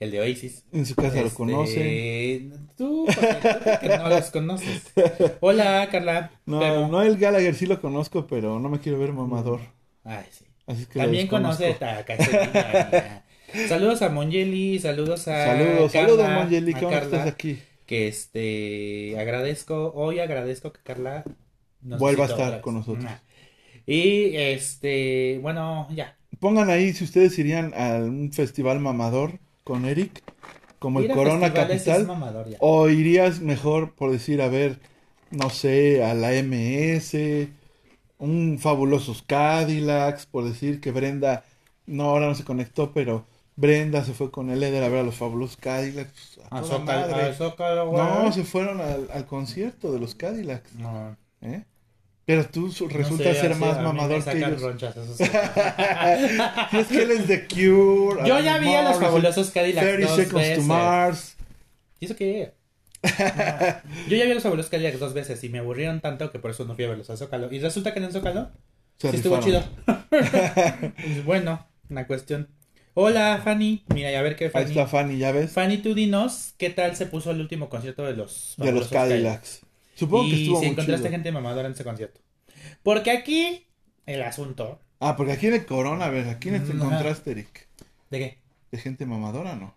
el de Oasis. En su casa lo Este, conocen. Tú, porque, que no los conoces. Hola, Carla. No, Pero- no el Gallagher sí lo conozco, pero no me quiero ver mamador. Ay, sí. Así que También conoce a. Saludos a Mongeli, saludos a Saludos, Carla, saludos, Mongeli, ¿cómo Carla, estás aquí? Que este agradezco, hoy agradezco que Carla nos Vuelva a estar con nosotros. Y este, bueno, ya. Pongan ahí si ustedes irían a un festival mamador con Eric, como el Corona Capital, mamador ya. o irías mejor por decir, a ver, no sé, a la MS, un fabulosos Cadillacs, por decir que Brenda, no, ahora no se conectó, pero Brenda se fue con el Eder a ver a los fabulosos Cadillacs. A Zócalo, a. No, se fueron al, al concierto de los Cadillacs, No, ¿eh? Pero tú su- no resultas sé, ser así más mamador que ellos. ronchas es que él es de Cure. Yo ya vi a los fabulosos Cadillacs 30 dos Seconds veces. to Mars. ¿Y eso qué? No. Yo ya vi a los abuelos Cadillacs dos veces y me aburrieron tanto que por eso no fui a verlos a Zócalo. Y resulta que en el Zócalo sí estuvo chido. Pues bueno, una cuestión. Hola, Fanny. Mira, y a ver qué Ahí Fanny. está Fanny, ya ves. Fanny, tú dinos qué tal se puso el último concierto de los De los Cadillacs. Supongo que estuvo si muy encontraste chido. gente mamadora en ese concierto. Porque aquí el asunto. Ah, porque aquí en el Corona, a ver, ¿a quiénes te Ajá. encontraste, Eric? ¿De qué? ¿De gente mamadora, no?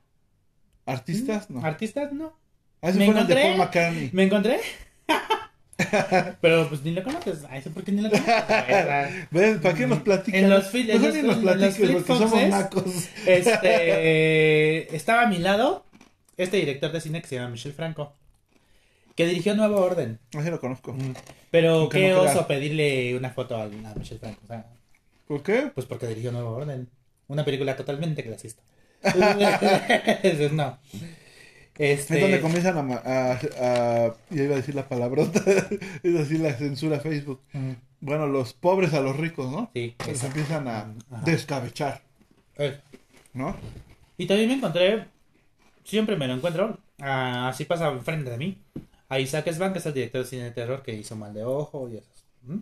¿Artistas? No. ¿Artistas? No. Ah, Me el de encontré- Paul McCartney. ¿Me encontré? Pero pues ni lo conoces. Ay, ¿por qué ni lo conoces? ¿Ves? ¿Para qué nos platicas? En los fil- en Mejor los- ni nos en los platiques Fleet porque somos nacos. Este estaba a mi lado este director de cine que se llama Michel Franco, que dirigió Nuevo Orden. Así lo conozco. Pero Nunca qué no oso pedirle una foto a, a Michel Franco. O sea, ¿Por qué? pues porque dirigió Nuevo Orden. Una película totalmente clasista. No. Este, Es donde comienzan a, a, a- Ya iba a decir la palabrota. es así la censura Facebook. Bueno, los pobres a los ricos, ¿no? Sí, Que se eso. empiezan a Ajá. descabechar, Eh, ¿no? Y también me encontré, siempre me lo encuentro, ah, así pasa enfrente de mí, a Isaac Svan, que es el director de cine de terror que hizo Mal de Ojo y esos. ¿Mm?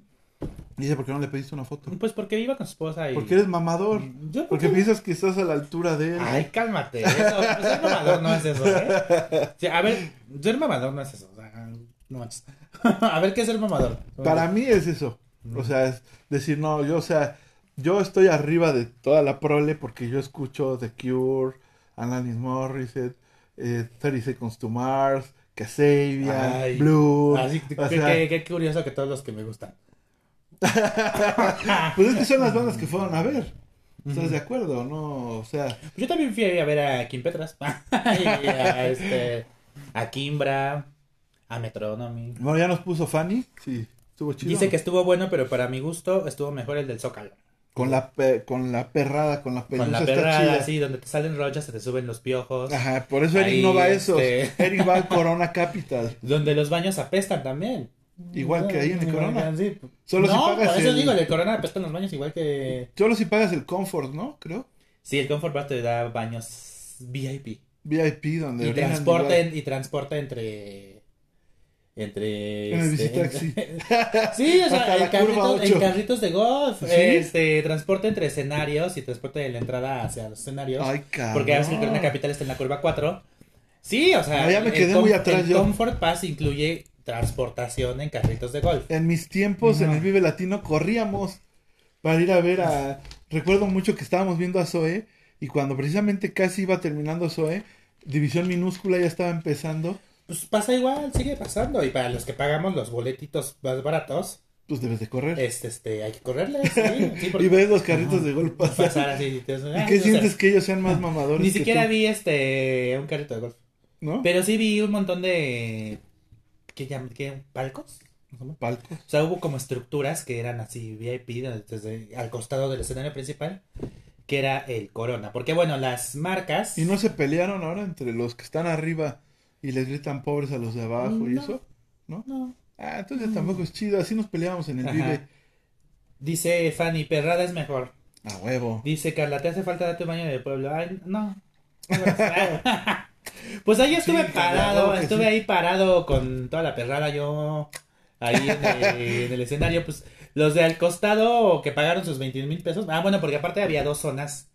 Dice, ¿por qué no le pediste una foto? Pues porque iba con su esposa y... Porque eres mamador. Yo Porque piensas que estás a la altura de él. Ay, cálmate. Eso, pues, ser mamador no es eso, ¿eh? A ver, ser mamador no es eso. O sea, no manches. A ver, ¿qué es ser mamador? Para mí es eso. O sea, es decir, no, yo, o sea, yo estoy arriba de toda la prole porque yo escucho The Cure, Alanis Morissette, eh, 30 Seconds to Mars, Casabia, Ay. Blue. Así, o qué, sea, qué- qué curioso que todos los que me gustan. pues es que son las bandas que fueron a ver. ¿Estás de acuerdo? No, o sea, Yo también fui a ver a Kim Petras. y a, este, a Kimbra, a Metronomy. bueno, ya nos puso Fanny. Sí, estuvo chido. Dice que estuvo bueno, pero para mi gusto estuvo mejor el del Zócalo. Con la, pe- con la perrada, con la pelusa Con la está perrada, chida. así, donde te salen rollas, se te suben los piojos. Ajá, por eso Eric Ahí, no va a esos. este- Eric va al Corona Capital. Donde los baños apestan también. Igual que ahí en el Corona. Sí. Solo si no, pagas por eso el- digo, en el Corona apestan los baños igual que... Solo si pagas el Comfort, ¿no? Creo. Sí, el Comfort Bar te da baños VIP. VIP, donde Y igual. y transporta entre... Entre... En el este, bicitaxi. Sí, o sea, en carritos, en de golf. ¿Sí? Este, transporte entre escenarios y transporte de la entrada hacia los escenarios. Ay, cabrón. porque a veces el Corona Capital está en la curva 4. Sí, o sea, Ah, ya me el quedé com- muy atrás el yo. Comfort Pass incluye transportación en carritos de golf. En mis tiempos, en el Vive Latino, corríamos para ir a ver a... Recuerdo mucho que estábamos viendo a Zoe y cuando precisamente casi iba terminando Zoe, División Minúscula ya estaba empezando, Pues pasa igual, sigue pasando. Y para los que pagamos los boletitos más baratos, pues debes de correr. este, este, hay que correrles. Sí, sí, porque y ves los carritos de golf pasar. pasar así. te- ¿Y ah, qué o sea, sientes que ellos sean más mamadores Ni que siquiera tú? vi este un carrito de golf. ¿No? Pero sí vi un montón de. ¿Qué llaman? ¿Qué? ¿Palcos? Palcos. O sea, hubo como estructuras que eran así VIP desde al costado del escenario principal, que era el Corona. Porque bueno, las marcas. ¿Y no se pelearon ahora entre los que están arriba y les gritan pobres a los de abajo y eso? ¿No? No. Ah, entonces tampoco es chido. Así nos peleábamos en el Ajá. Vive. Dice Fanny, perrada es mejor. A huevo. Dice Carla, ¿te hace falta darte un baño de pueblo? Ay, no. pues ahí estuve Sí, parado, claro estuve sí. ahí parado con toda la perrada yo ahí en el, en el escenario, pues los de al costado que pagaron sus 21 mil pesos. Ah, bueno, porque aparte había dos zonas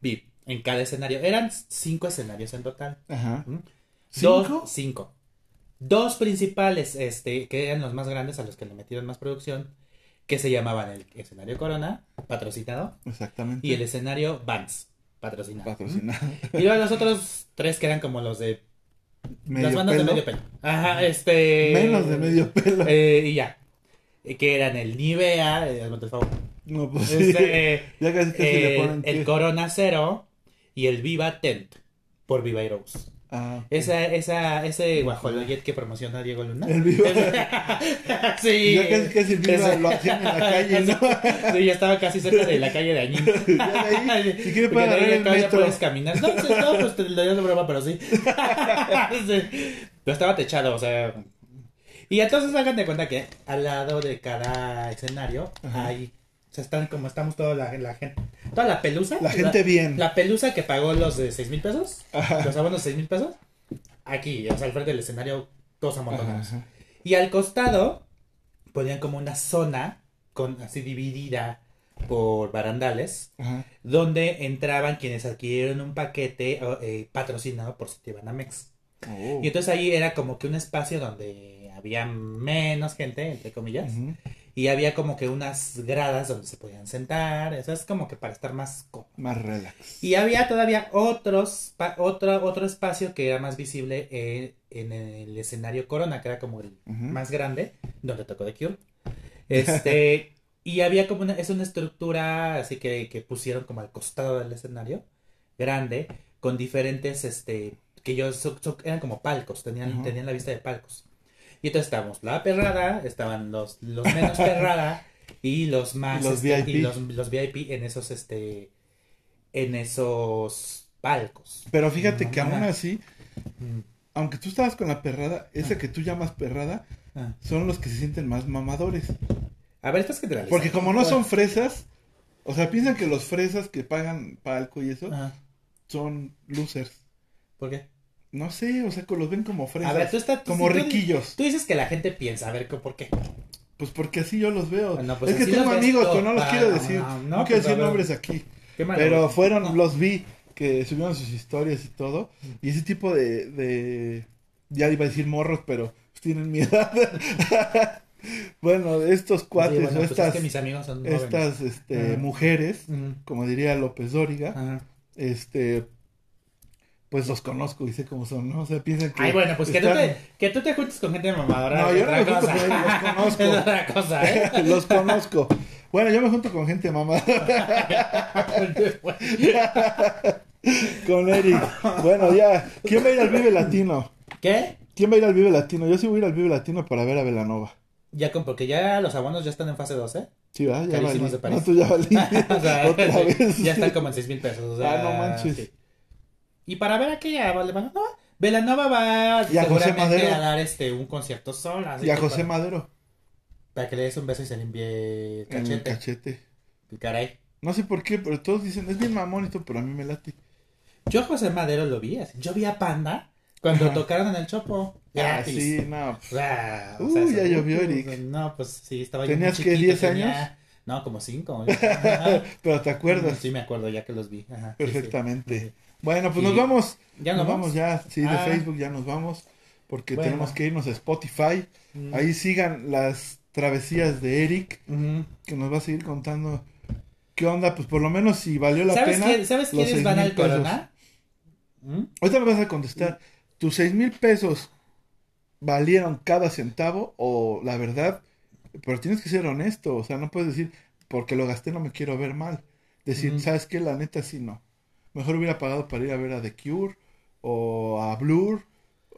VIP en cada escenario. Eran cinco escenarios en total. Ajá. ¿Mm? ¿Cinco? Dos, cinco. Dos principales, este, que eran los más grandes a los que le metieron más producción, que se llamaban el escenario Corona, patrocinado, Exactamente. y el escenario Vans, patrocinado. Patrocinado. Y luego los otros tres que eran como los de Medio las bandas pelo. de medio pelo. Ajá, este. Menos de medio pelo. eh, y ya. Eh, Que eran el Nivea, eh, favor. no, pues sí. Este, ya casi casi le eh, ponen el Corona Cero y el Viva Tent por Viva Rose. Ah, Esa, esa, ese guajoloyet que promociona Diego Luna. El Viva. sí. Ya casi casi el Viva Ese- lo hacían en la calle, ¿no? Sí, ya estaba casi cerca de la calle de Añín. Ahí, si quiere Porque puede de ahí agarrar el metro. puedes caminar. No, no, pues te lo digo de broma, pero sí. Sí. Pero estaba techado, o sea. Y entonces hagan de cuenta que al lado de cada escenario Ajá. hay. Sea, están como estamos toda la, la gente. Toda la pelusa. La gente bien. La pelusa que pagó los de 6 mil pesos. Ajá. Los abonos de 6 mil pesos. Aquí, o sea, al frente del escenario, todos amontonados. ajá. Y al costado ponían como una zona con así dividida por barandales Ajá. donde entraban quienes adquirieron un paquete eh, patrocinado por Citibanamex. Oh. Y entonces ahí era como que un espacio donde había menos gente, entre comillas, Ujú. Y había como que unas gradas donde se podían sentar, eso es como que para estar más cómodo. Más relax. Y había todavía otros, pa- otro, otro espacio que era más visible eh, en el escenario Corona, que era como el más grande, donde tocó The Cure. Este, y había como una, es una estructura así que, que pusieron como al costado del escenario, grande, con diferentes, este, que so- so- eran como palcos, tenían, tenían la vista de palcos. Y entonces estábamos la perrada, estaban los, los menos perrada y los más, Y los este, VIP. y los, los VIP en esos, este, en esos palcos. Pero fíjate que Ajá. aún así, aunque tú estabas con la perrada, esa que tú llamas perrada, Ah. son los que se sienten más mamadores. A ver, estás generalizando. Porque como no son fresas, o sea, piensan que los fresas que pagan palco y eso Ajá. son losers. ¿Por qué? No sé, o sea, que los ven como fresas. A ver, tú estás... como riquillos. Tú dices que la gente piensa, a ver, ¿por qué? Pues porque así yo los veo. No, pues es que tengo amigos, tú. pero no los Ah, quiero decir. no, No, no, quiero pues, a decir nombres aquí. Qué. Pero fueron, los vi que subieron sus historias y todo. Y ese tipo de, de ya iba a decir morros, pero tienen mi edad. bueno, estos Sí, cuates bueno, o pues estas, es que mis amigos son jóvenes. estas este, mujeres, como diría López Dóriga, este, pues los conozco y sé cómo son, ¿no? O sea, piensan que. Ay, bueno, pues que tú, te, que tú te juntes con gente mamadora. No, yo no me junto cosa. con ellos, los conozco. Es otra cosa, ¿eh? los conozco. Bueno, yo me junto con gente mamá. con Eric. Bueno, ya. ¿Quién va a ir al Vive Latino? ¿Qué? ¿Quién va a ir al Vive Latino? Yo sí voy a ir al Vive Latino para ver a Velanova. Ya con, porque ya los abonos ya están en fase 2, ¿eh? Sí, ¿verdad? Ya Carísimos valí. de París. No, tú ya valí. o sea, Otra vez. ya están como en 6 mil pesos. o sea, Ah, no manches. sí. Y para ver a qué a Velanova, Velanova va Y a José Madero. a dar este un concierto sola. Y a José para, Madero. para que le des un beso y se limpie el En el cachete. cachete. Caray. No sé por qué, pero todos dicen, es bien mamónito, pero a mí me late. Yo a José Madero lo vi así. Yo vi a Panda cuando tocaron en el Chopo. Ah, Gratis. sí, no. O sea, o sea, ya eso- llovió, uh, Eric. No, pues sí, estaba yo ¿Tenías que, chiquito, 10 tenía- años? No, como 5. Pero te acuerdas Sí, me acuerdo ya que los vi. Ajá, sí, sí. perfectamente. Sí. Bueno, pues Y- nos vamos. ¿Ya nos nos vamos vamos? ya, sí, de Ah. Facebook ya nos vamos. Porque Bueno. tenemos que irnos a Spotify. Mm. Ahí sigan las travesías de Eric, que nos va a seguir contando qué onda. Pues por lo menos si valió la ¿Sabes, pena. ¿sabes quiénes van al. Corona? ¿Mm? Ahorita me vas a contestar. ¿Tus seis mil pesos valieron cada centavo o la verdad? Pero tienes que ser honesto. O sea, no puedes decir, porque lo gasté no me quiero ver mal. Decir. ¿sabes qué? La neta sí no. Mejor hubiera pagado para ir a ver a The Cure o a Blur,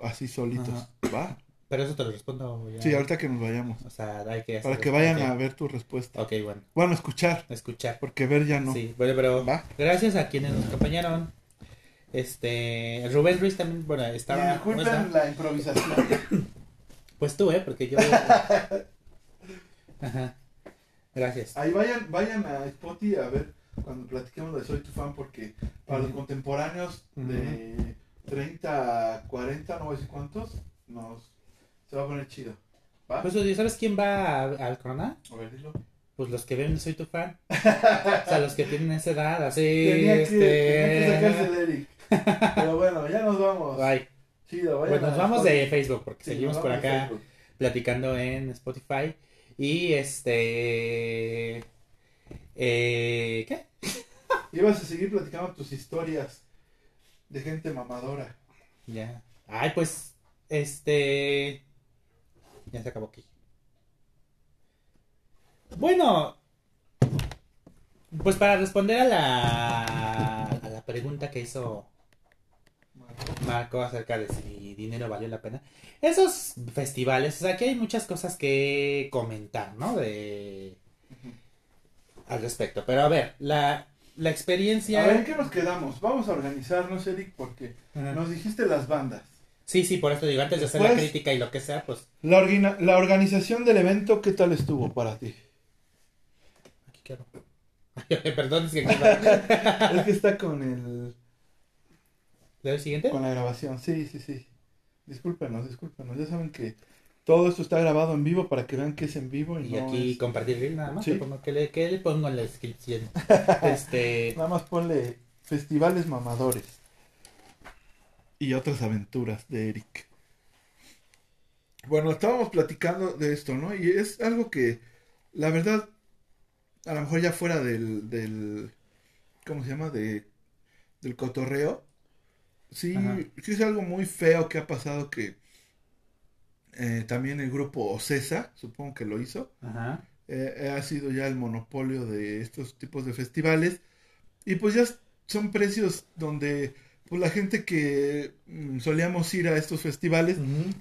así solitos. Ajá. ¿Va? Pero eso te lo respondo ya. Sí, ahorita que nos vayamos. O sea, hay que Para hacer- que vayan a ver tu respuesta. Ok, bueno. Bueno, escuchar, Escuchar. porque ver ya no. Sí, bueno, pero Va. gracias a quienes nos acompañaron. Este, Rubén Ruiz también, bueno, estaba... disculpen ¿cómo está? la improvisación. Pues tú, ¿eh? Porque yo... Ajá. Gracias. Ahí vayan, vayan a Spotify a ver cuando platiquemos de Soy tu fan, porque para los contemporáneos de 30 a 40, no voy a decir cuántos, nos se va a poner chido. ¿Va? Pues, ¿sabes quién va al Corona? a ver, dilo. Pues los que ven Soy tu fan. o sea, los que tienen esa edad, así... Tenía que, este... tenía que sacarse el Eric. Pero bueno, ya nos vamos. Bye. Chido, vayan Pues nos vamos de Facebook porque Sí, seguimos por acá platicando en Spotify. Y este. Eh, ¿Qué? Ibas a seguir platicando tus historias de gente mamadora. Ya. Ay, pues. Este. Ya se acabó aquí. Bueno. Pues para responder a la. A la pregunta que hizo Marco acerca de si dinero valió la pena. Esos festivales, o sea, aquí hay muchas cosas que comentar, ¿no? De... Al respecto. Pero a ver, la, la experiencia... A ver, ¿en qué nos quedamos? Vamos a organizarnos, Eric, porque Ajá. nos dijiste las bandas. Sí, sí, por eso digo, antes de hacer la crítica y lo que sea, pues... La, orgina- la organización del evento, ¿qué tal estuvo para ti? Aquí quiero. Perdón, es que... es que está con el ¿Le doy siguiente? con la grabación. Sí, sí, sí. Discúlpenos, discúlpenos. Ya saben que todo esto está grabado en vivo para que vean que es en vivo y, Y no aquí es- compartir link nada más. Sí. le pongo- ¿qué, le, qué le pongo en la descripción? este... Nada más ponle festivales mamadores y otras aventuras de Eric. Bueno, estábamos platicando de esto, ¿no? Y es algo que, la verdad, a lo mejor ya fuera del, del ¿cómo se llama? De, del cotorreo. Sí, Ajá. sí es algo muy feo que ha pasado que eh, también el grupo Ocesa, supongo que lo hizo, Ajá. eh, ha sido ya el monopolio de estos tipos de festivales. Y pues ya son precios donde pues la gente que mm, solíamos ir a estos festivales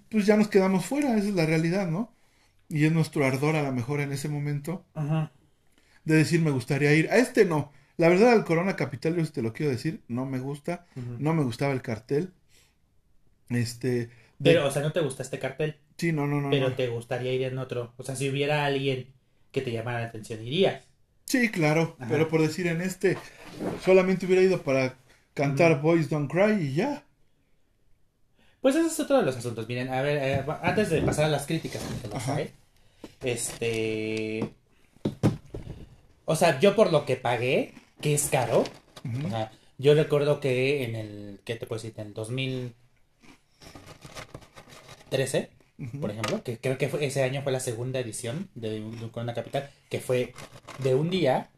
pues ya nos quedamos fuera, esa es la realidad, ¿no? Y es nuestro ardor a lo mejor en ese momento de decir me gustaría ir, a este no, la verdad al Corona Capital yo te lo quiero decir, no me gusta, no me gustaba el cartel, este, de- Pero, o sea, no te gusta este cartel, sí, no, no, no, pero no. te gustaría ir en otro. O sea, si hubiera alguien que te llamara la atención, irías. Sí, claro, Ajá. pero por decir en este, solamente hubiera ido para cantar Boys Don't Cry y ya. Pues ese es otro de los asuntos. Miren, a ver, eh, antes de pasar a las críticas, que Ajá. hay, Este. O sea, yo por lo que pagué, que es caro. O sea, yo recuerdo que en el. ¿Qué te puedo decir? En 2013, Ujú. por ejemplo, que creo que fue- ese año fue la segunda edición de, de Corona Capital, que fue de un día.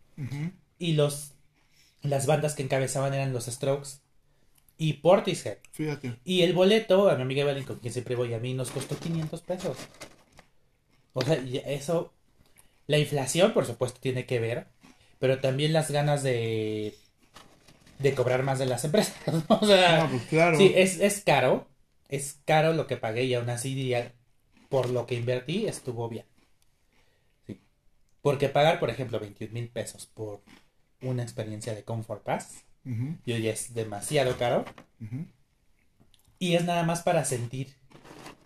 Y los. Las bandas que encabezaban eran los Strokes y Portishead. Fíjate. Y el boleto, a mi amiga Evelyn, con quien siempre voy a mí, nos costó 500 pesos. O sea, eso, la inflación, por supuesto, tiene que ver, pero también las ganas de, de cobrar más de las empresas. O sea, pues claro. sí, es, es caro, es caro lo que pagué y aún así diría, por lo que invertí, estuvo bien. Sí. Porque pagar, por ejemplo, 21 mil pesos por una experiencia de Comfort Pass, yo ya es demasiado caro. Y es nada más para sentir.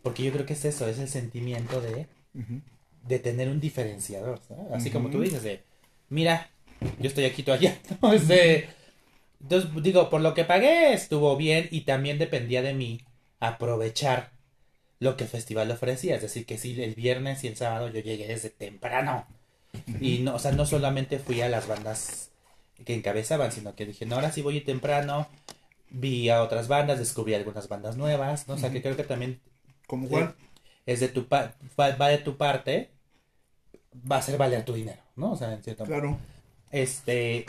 Porque yo creo que es eso, es el sentimiento de, de tener un diferenciador. ¿sabes? Así como tú dices, de, mira, yo estoy aquí, tú allá. ¿no? Es de- entonces, digo, por lo que pagué estuvo bien y también dependía de mí aprovechar lo que el festival ofrecía. Es decir, que sí, el viernes y el sábado yo llegué desde temprano. Y no, o sea, no solamente fui a las bandas que encabezaban, sino que dije, no, ahora sí voy temprano. Vi a otras bandas, descubrí algunas bandas nuevas, ¿no? O sea, que creo que también ¿Cómo cuál? es de tu va, va de tu parte, va a hacer valer tu dinero, ¿no? O sea, en cierto modo. Claro. Este,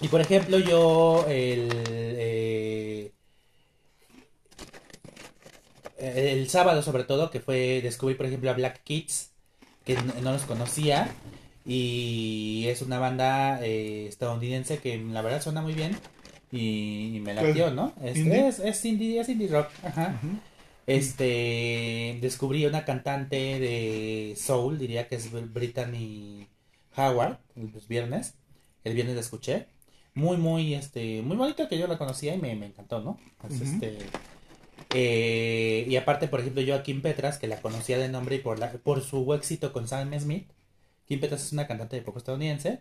y por ejemplo, yo el, eh, el sábado sobre todo, que fue, descubrí por ejemplo a Black Kids, que no, no los conocía, y es una banda eh, estadounidense que la verdad suena muy bien, y, y me latió, ¿no? Es, ¿Indie? es, es indie, es indie rock, ajá. Este, descubrí una cantante de soul, diría que es Brittany Howard, los viernes. El viernes la escuché. Muy, muy, este, muy bonito que yo la conocía y me, me encantó, ¿no? Es, Ujú. este, eh, y aparte, por ejemplo, yo a Kim Petras, que la conocía de nombre y por, la, por su éxito con Sam Smith. Kim Petras es una cantante de pop estadounidense.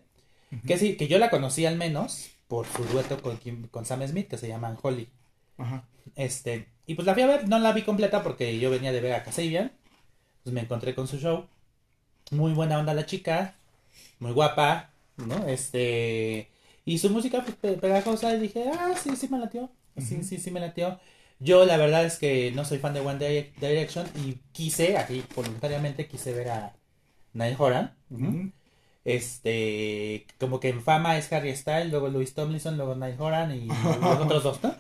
Que sí, que yo la conocí al menos por su dueto con, Kim- con Sam Smith, que se llama Holly. Ajá. Este, y pues la fui a ver, no la vi completa porque yo venía de ver a Kasabian. Pues me encontré con su show. Muy buena onda la chica, muy guapa, ¿no? Este, y su música pues, pe- pegajosa y dije, ah, sí, sí me latió. Sí, sí, sí me latió. Yo la verdad es que no soy fan de One Dire- Direction y quise, aquí voluntariamente quise ver a Niall Horan. Este, como que en fama es Harry Styles, luego Louis Tomlinson, luego Niall Horan y los otros dos, ¿no?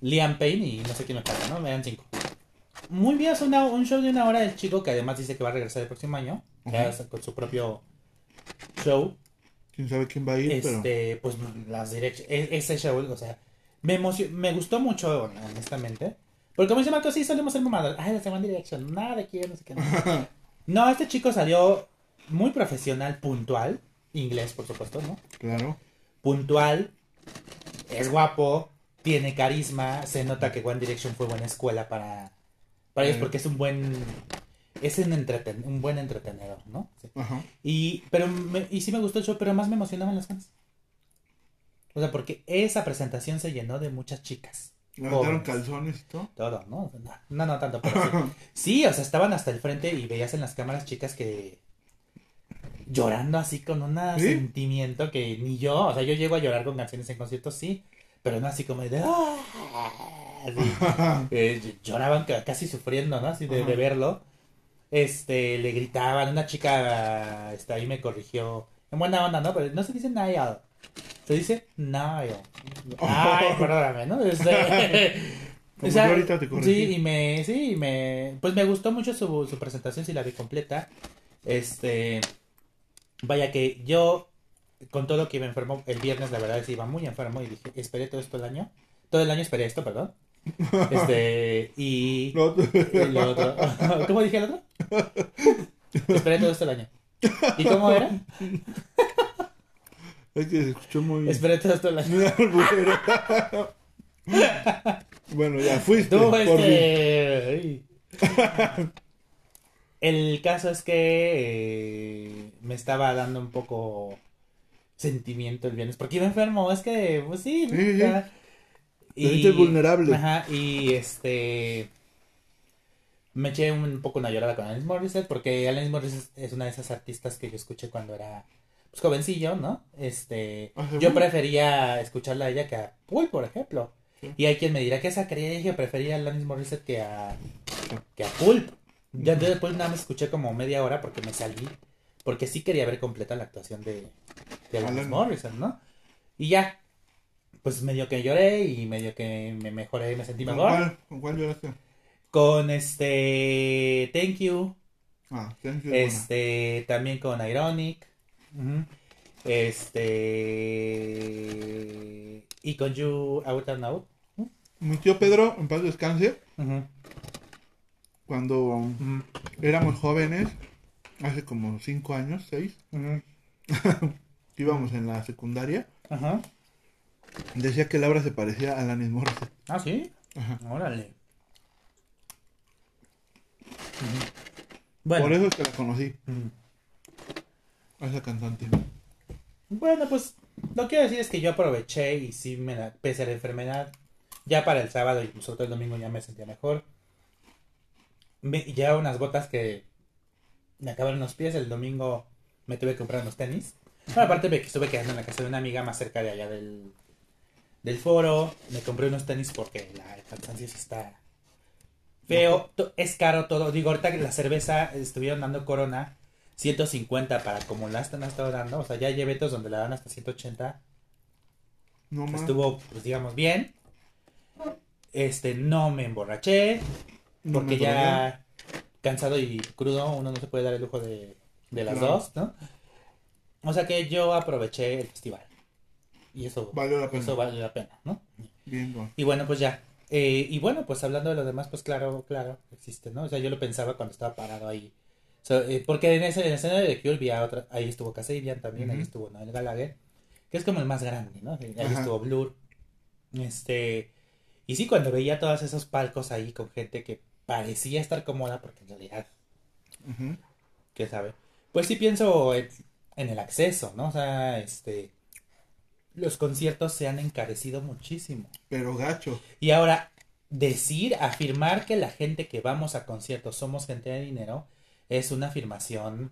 Liam Payne y no sé quién me falta, ¿no? Me dan cinco. Muy bien, es una- un show de una hora del chico que además dice que va a regresar el próximo año, que Ajá. hace con su propio show. Quién sabe quién va a ir, pero. Este, pues las e- ese show, o sea, me me gustó mucho, honestamente. Porque como dice Marco, sí solemos ser mamadas. Ay, la One Direction, nada de quién, no sé qué. No. no, este chico salió muy profesional, puntual. Inglés, por supuesto, ¿no? Claro. puntual, es guapo, tiene carisma, se nota que One Direction fue buena escuela para, para ellos porque es un buen es un, entreten- un buen entretenedor, ¿no? Sí. Ajá. Y pero me- y sí me gustó el show, pero más me emocionaban las fans. O sea, porque esa presentación se llenó de muchas chicas. Le aventaron jóvenes. calzones y todo. Todo, ¿no? No, no tanto, pero sí. Sí, o sea, estaban hasta el frente y veías en las cámaras chicas que llorando así con un ¿Sí? sentimiento que ni yo, o sea, yo llego a llorar con canciones en conciertos, sí, pero no así como de... "Ah", así, eh, lloraban ca- casi sufriendo, ¿no? Así de, verlo. Este, le gritaban, una chica este, ahí me corrigió, en buena onda, ¿no? Pero no se dice Niall, se dice Niall. Ay, perdóname, ¿no? Este, Como yo ahorita te corregí. Sí, y me, sí, y me, pues me gustó mucho su, su presentación, sí la vi completa. Este, vaya que yo, con todo que iba enfermo, el viernes la verdad es que iba muy enfermo y dije, esperé todo esto el año. Todo el año esperé esto, perdón. Este, y... No, otro. ¿Cómo dije el otro? Esperé todo esto el año. ¿Y cómo era? Es que se escuchó muy. El año. Muy alburero. bueno, ya fuiste. Tú, este... El caso es que eh, me estaba dando un poco sentimiento el viernes, porque iba enfermo, es que, pues sí. Sí, sí. Sientes vulnerable. Ajá, y este... Me eché un poco una llorada con Alanis Morissette porque Alanis Morissette es una de esas artistas que yo escuché cuando era pues, jovencillo, ¿no? Este, yo prefería escucharla a ella que a Pui, por ejemplo. Sí. Y hay quien me dirá que esa quería yo prefería a Alanis Morissette que a que a Pulp. Ya de Pulp nada más escuché como media hora porque me salí porque sí quería ver completa la actuación de, de Alanis Alanis. Morissette, ¿no? Y ya, pues medio que lloré y medio que me mejoré y me sentí ¿Con mejor. cuál, ¿Con cuál lloraste? Con este Thank You, Ah, thank you. buena. este también con Ironic, este y con You Out and Out. Mi tío Pedro, en paz descanse, cuando éramos jóvenes, hace como 5 años, 6, ujú, íbamos en la secundaria, Ajá. decía que Laura se parecía a Alanis Morissette. Ah, sí. Ajá. Órale. Bueno, Por eso es que la conocí. A esa cantante. bueno, pues lo que quiero decir es que yo aproveché y sí me la, pese a la enfermedad, ya para el sábado y sobre todo el domingo ya me sentía mejor. Me, ya unas botas que me acabaron los pies, el domingo me tuve que comprar unos tenis. Bueno, aparte me estuve quedando en la casa de una amiga más cerca de allá del, del foro, me compré unos tenis porque la, cansancio está feo, es caro todo. Digo, ahorita que la cerveza estuvieron dando corona 150 para como la están estado dando, o sea, ya hay eventos donde la dan hasta 180. No más. Estuvo, pues digamos, bien. Este, no me emborraché, no porque me ya cansado y crudo, uno no se puede dar el lujo de, de las Claro. dos, ¿no? O sea que yo aproveché el festival. Y eso Valió la pena. eso vale la pena, ¿no? Bien, bueno. Y bueno, pues ya. Eh, y bueno, pues hablando de lo demás, pues claro, claro, existe, ¿no? O sea, yo lo pensaba cuando estaba parado ahí. Eh, porque en ese en escenario de Cure vi a otra, ahí estuvo Kasabian también, ahí estuvo Noel Gallagher, que es como el más grande, ¿no? Ahí Ajá. estuvo Blur. Este, y sí, cuando veía todos esos palcos ahí con gente que parecía estar cómoda, porque en realidad. ¿qué sabe? Pues sí pienso en, en el acceso, ¿no? O sea, este, los conciertos se han encarecido muchísimo. Pero gacho. Y ahora, decir, afirmar que la gente que vamos a conciertos somos gente de dinero es una afirmación,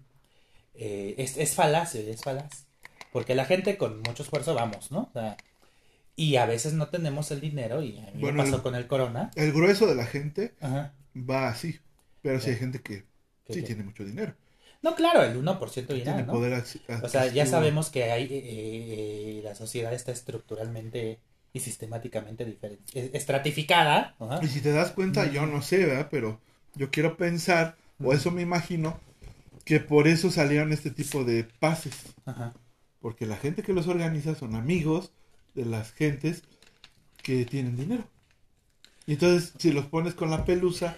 eh, es, es falaz, es falaz. Porque la gente con mucho esfuerzo vamos, ¿no? O sea, y a veces no tenemos el dinero y a mí Bueno, me pasó el- con el corona. El grueso de la gente Ajá. va así. Pero sí hay gente que ¿Qué- sí qué? tiene mucho dinero. No, claro, el 1% irá, Tiene ¿no? poder O sea, ya sabemos que hay, eh, eh, la sociedad está estructuralmente y sistemáticamente diferente, estratificada. ajá. Y si te das cuenta, yo no sé, ¿verdad? Pero yo quiero pensar, o eso me imagino, que por eso salieron este tipo de pases. Ajá. Porque la gente que los organiza son amigos de las gentes que tienen dinero. Y entonces, si los pones con la pelusa,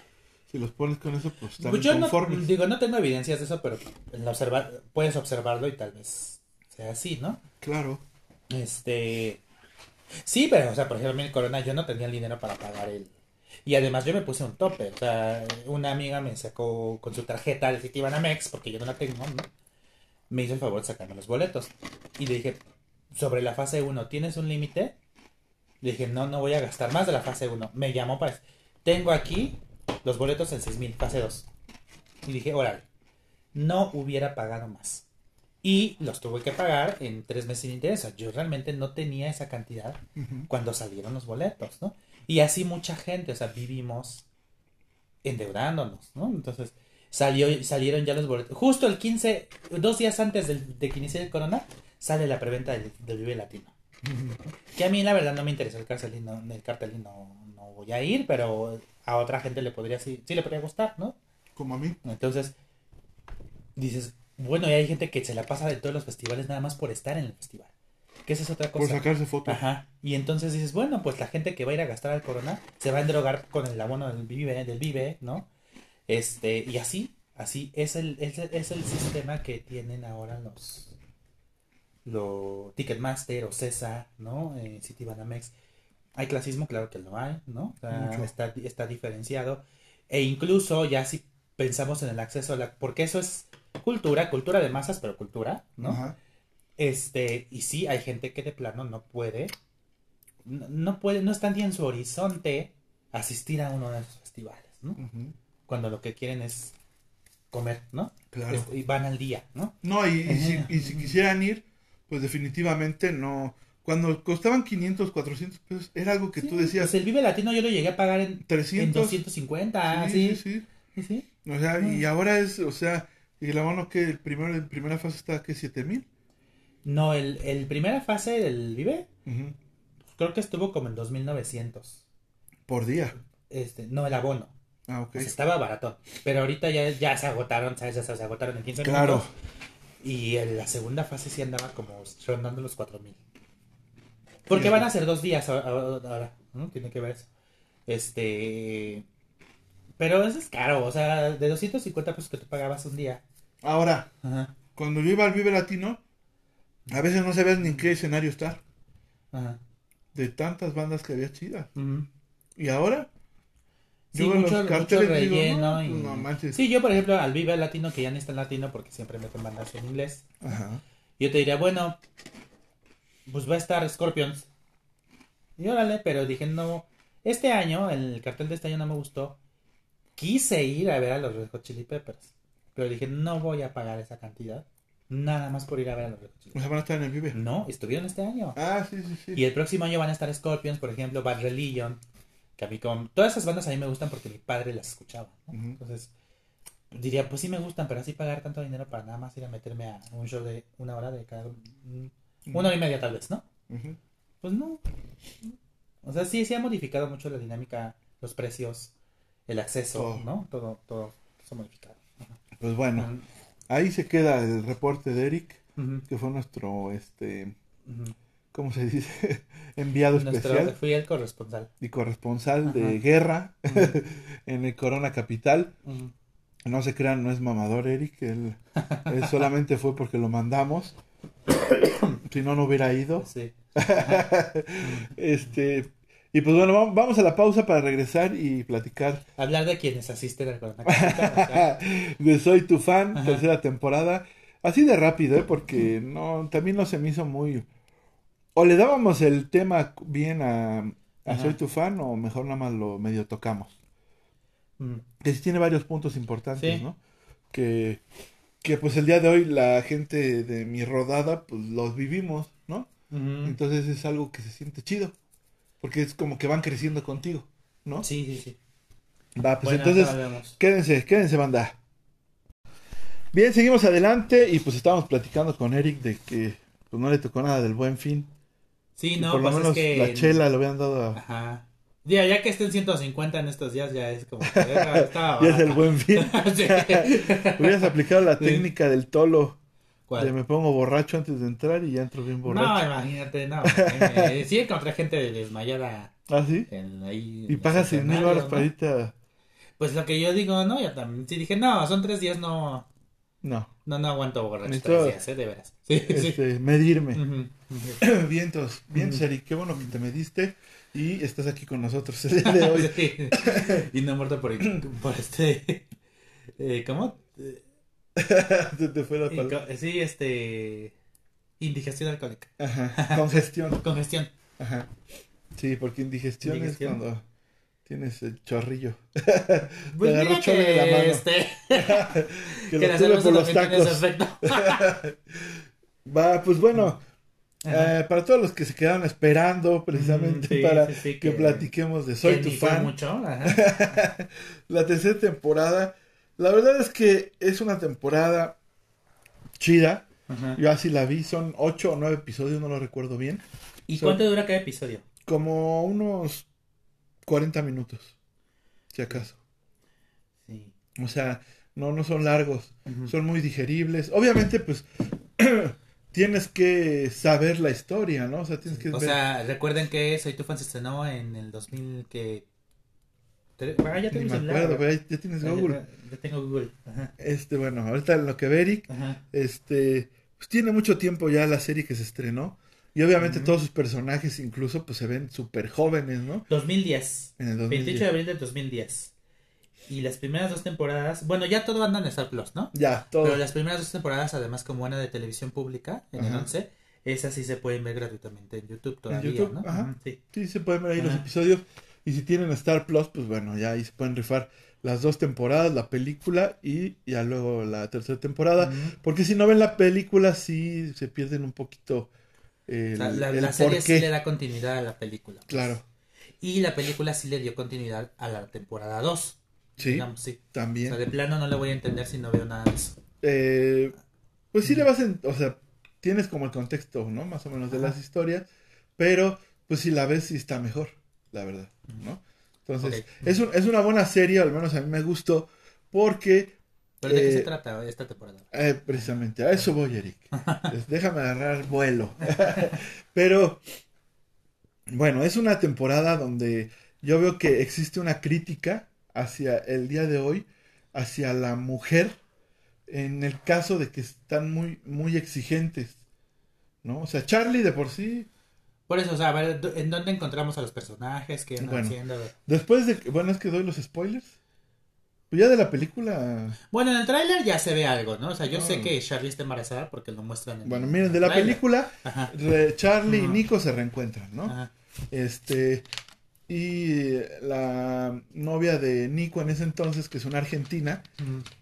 si los pones con eso, pues están Pues yo no, conformes. digo, no tengo evidencias de eso, pero en observa- puedes observarlo y tal vez sea así, ¿no? Claro. Este. Sí, pero, o sea, por ejemplo, el Corona yo no tenía el dinero para pagar el. Y además yo me puse un tope. O sea, una amiga me sacó con su tarjeta el Citibanamex, porque yo no la tengo, ¿no? Me hizo el favor de sacarme los boletos. Y le dije, sobre la fase 1, ¿tienes un límite? Le dije, no, no voy a gastar más de la fase 1. Me llamó para... Tengo aquí los boletos en 6000, fase 2. Y dije, órale, no hubiera pagado más. Y los tuve que pagar en tres meses sin interés. Yo realmente no tenía esa cantidad Ujú. cuando salieron los boletos, ¿no? Y así mucha gente, o sea, vivimos endeudándonos, ¿no? Entonces, salió, salieron ya los boletos. Justo el 15, dos días antes del- de que inicie el corona, sale la preventa del, del Vive Latino. Que a mí la verdad no me interesa el cartel y no, el cartel y no, no voy a ir, pero a otra gente le podría sí, sí le podría gustar, ¿no? Como a mí. Entonces, dices, bueno, y hay gente que se la pasa de todos los festivales nada más por estar en el festival. Que esa es otra Por cosa. sacarse fotos. Ajá. Y entonces dices, bueno, pues la gente que va a ir a gastar al Corona se va a endrogar con el abono del Vive, del Vive, ¿no? Este, y así, así es el, es el, es el sistema que tienen ahora los los Ticketmaster o CESA, ¿no? Eh, Citibanamex. ¿Hay clasismo? Claro que lo hay, ¿no? Mucho. está, está diferenciado. E incluso ya si pensamos en el acceso a la... Porque eso es cultura, cultura de masas, pero cultura, ¿no? Ajá. Este, y sí, hay gente que de plano no puede, no, no puede, no está ni en su horizonte asistir a uno de esos festivales, ¿no? Cuando lo que quieren es comer, ¿no? Claro. Este, y van al día, ¿no? No, y, y si, Ajá. y si quisieran ir, pues definitivamente no. Cuando costaban 500, 400 pesos, era algo que tú decías, Pues el Vive Latino yo lo llegué a pagar en, en 300. 250, sí, sí. sí, sí. Sí, sí. O sea, y Ah. ahora es, o sea, y la mano que el primero, en primera fase está que 7000. No, el, el primera fase del Vive, creo que estuvo como en 2900. Por día. Este, no, el abono. Ah, ok. O sea, estaba barato. Pero ahorita ya, ya se agotaron, ¿sabes? Ya se, se agotaron en 15 Claro. minutos. Y en la segunda fase sí andaba como rondando los 4000. Porque Fíjate. van a ser dos días ahora, ¿no? Tiene que ver eso. Este. Pero eso es caro, o sea, de 250 pesos que tú pagabas un día. Ahora, Ajá. cuando yo iba al Vive Latino, a veces no sabías ni en qué escenario estar. Ajá. De tantas bandas que había chidas. Y ahora, Sí, yo veo mucho, los mucho digo, relleno. no, y... no manches. Sí, yo por ejemplo al Vive Latino, que ya no está en latino porque siempre meten bandas en inglés. Ajá. Yo te diría, bueno, pues va a estar Scorpions. Y órale, pero dije, no. Este año, el cartel de este año no me gustó. Quise ir a ver a los Red Hot Chili Peppers. Pero dije, no voy a pagar esa cantidad. Nada más por ir a ver a los Red Hot Chili O Peppers. sea, van a estar en el Vive. No, estuvieron este año. Ah, sí, sí, sí. Y el próximo año van a estar Scorpions, por ejemplo, Bad Religion. Como... Todas esas bandas a mí me gustan porque mi padre las escuchaba. Entonces, diría, pues sí me gustan, pero así pagar tanto dinero para nada más ir a meterme a un show de una hora de cada... Una hora y media tal vez, ¿no? Pues no. O sea, sí, sí ha modificado mucho la dinámica, los precios, el acceso. ¿no? Todo, todo se ha modificado. Pues bueno, ahí se queda el reporte de Eric, que fue nuestro, este. ¿cómo se dice? Enviado Nuestro- especial fui el corresponsal. y corresponsal de guerra en el Corona Capital. No se crean, no es mamador Eric, él, él solamente fue porque lo mandamos. si no, no hubiera ido. Sí. Este, y pues bueno, vam- vamos a la pausa para regresar y platicar Hablar de quienes asisten al sea, de Soy tu fan, Ajá. tercera temporada. Así de rápido, ¿eh? porque no, también no se me hizo muy... O le dábamos el tema bien a. Soy tu fan o mejor nada más lo medio tocamos. mm, Que sí tiene varios puntos importantes, Sí. ¿no? Que, que pues el día de hoy la gente de mi rodada pues los vivimos, ¿no? Entonces es algo que se siente chido. Porque es como que van creciendo contigo, ¿no? Sí, sí, sí. Va, pues Bueno, entonces. Quédense, quédense, banda. Bien, seguimos adelante y pues estábamos platicando con Eric de que pues no le tocó nada del buen fin. Sí, Y no, por lo pues menos es que... la chela le habían dado a... Ajá. Ya, ya que estén 150 en estos días, ya es como que ya estaba Ya es el buen fin. Hubieras aplicado la Sí. técnica del tolo. ¿Cuál? De me pongo borracho antes de entrar y ya entro bien No, borracho. imagínate, no. eh, sí encontré gente desmayada ¿Ah, sí? en, ahí. Y pagas los 100 mil baros para ¿no? irte a... Pues lo que yo digo, no, yo también. Sí dije, no, son tres días, no. No, No, no aguanto borracho Necesito- tres días, ¿eh? De veras. Sí, sí. este, medirme. Ujú, ujú. Vientos, vientos. Eric. Qué bueno que te mediste y estás aquí con nosotros el día de hoy. Sí. Y no muerto por, por este. Eh, ¿Cómo? Te fue la palabra. Sí, este. Indigestión alcohólica. Ajá, congestión. Congestión. Ajá. Sí, porque indigestión, Indigestión. es cuando tienes el chorrillo. Pues mira chole de la mano. este, Que, que lo tuve por los tacos. Va, pues bueno, eh, para todos los que se quedaron esperando precisamente Mm, sí, para sí, sí, que, que- platiquemos de Soy Que tu fan, mucho. La tercera temporada. La verdad es que es una temporada chida. Ajá. Yo así la vi, son ocho o nueve episodios, no lo recuerdo bien. ¿Y cuánto dura cada episodio? Como unos 40 minutos, si acaso. Sí. O sea, no, no son largos. Son muy digeribles. Obviamente, pues tienes que saber la historia, ¿no? O sea, tienes que O ver. sea, recuerden que Soy tu fan se estrenó en el 2000 que... Ah, ya ni tengo me celular, acuerdo, güey. pero ahí ya tienes Google. Ya, ya tengo Google. Ajá. Este, bueno, ahorita en lo que ve Eric, Ajá. este, pues tiene mucho tiempo ya la serie que se estrenó. Y obviamente todos sus personajes incluso pues se ven súper jóvenes, ¿no? 2010. En el 28 de 2010. abril del 2010. Y las primeras dos temporadas, bueno, ya todo anda en Star Plus, ¿no? Ya, todo. Pero las primeras dos temporadas, además como una de televisión pública, en el Ajá. 11, esas sí se pueden ver gratuitamente en YouTube todavía, YouTube, ¿no? ajá. Sí. Sí, se pueden ver ahí los episodios. Y si tienen Star Plus, pues bueno, ya ahí se pueden rifar las dos temporadas, la película y ya luego la tercera temporada. Porque si no ven la película, sí se pierden un poquito el, la, el la serie sí le da continuidad a la película. Claro, Y la película sí le dio continuidad a la temporada 2. sí, Digamos, sí. O también. sea, de plano no le voy a entender si no veo nada de eso. Eh, pues sí le vas en, o sea, tienes como el contexto, ¿no? Más o menos de las historias, pero pues si la ves sí está mejor, la verdad, ¿no? Entonces, es, un- es una buena serie, al menos a mí me gustó, porque ¿Pero de qué Eh, se trata esta temporada? eh, precisamente a eso voy, Eric. Déjame agarrar vuelo. pero, bueno, es una temporada donde yo veo que existe una crítica hacia el día de hoy, hacia la mujer, en el caso de que están muy, muy exigentes, ¿no? O sea, Charlie de por sí, Por eso, o sea, a ver, ¿dó- ¿en dónde encontramos a los personajes? ¿Qué andan Bueno. haciendo? Después de, bueno, es que doy los spoilers, pues ya de la película, Bueno, en el tráiler ya se ve algo, ¿no? O sea, yo sé que Charlie está embarazada porque lo muestran en bueno, miren, de la película, re- Charlie y. Nico se reencuentran, ¿no? Ajá. Este, y la novia de Nico en ese entonces, que es una argentina,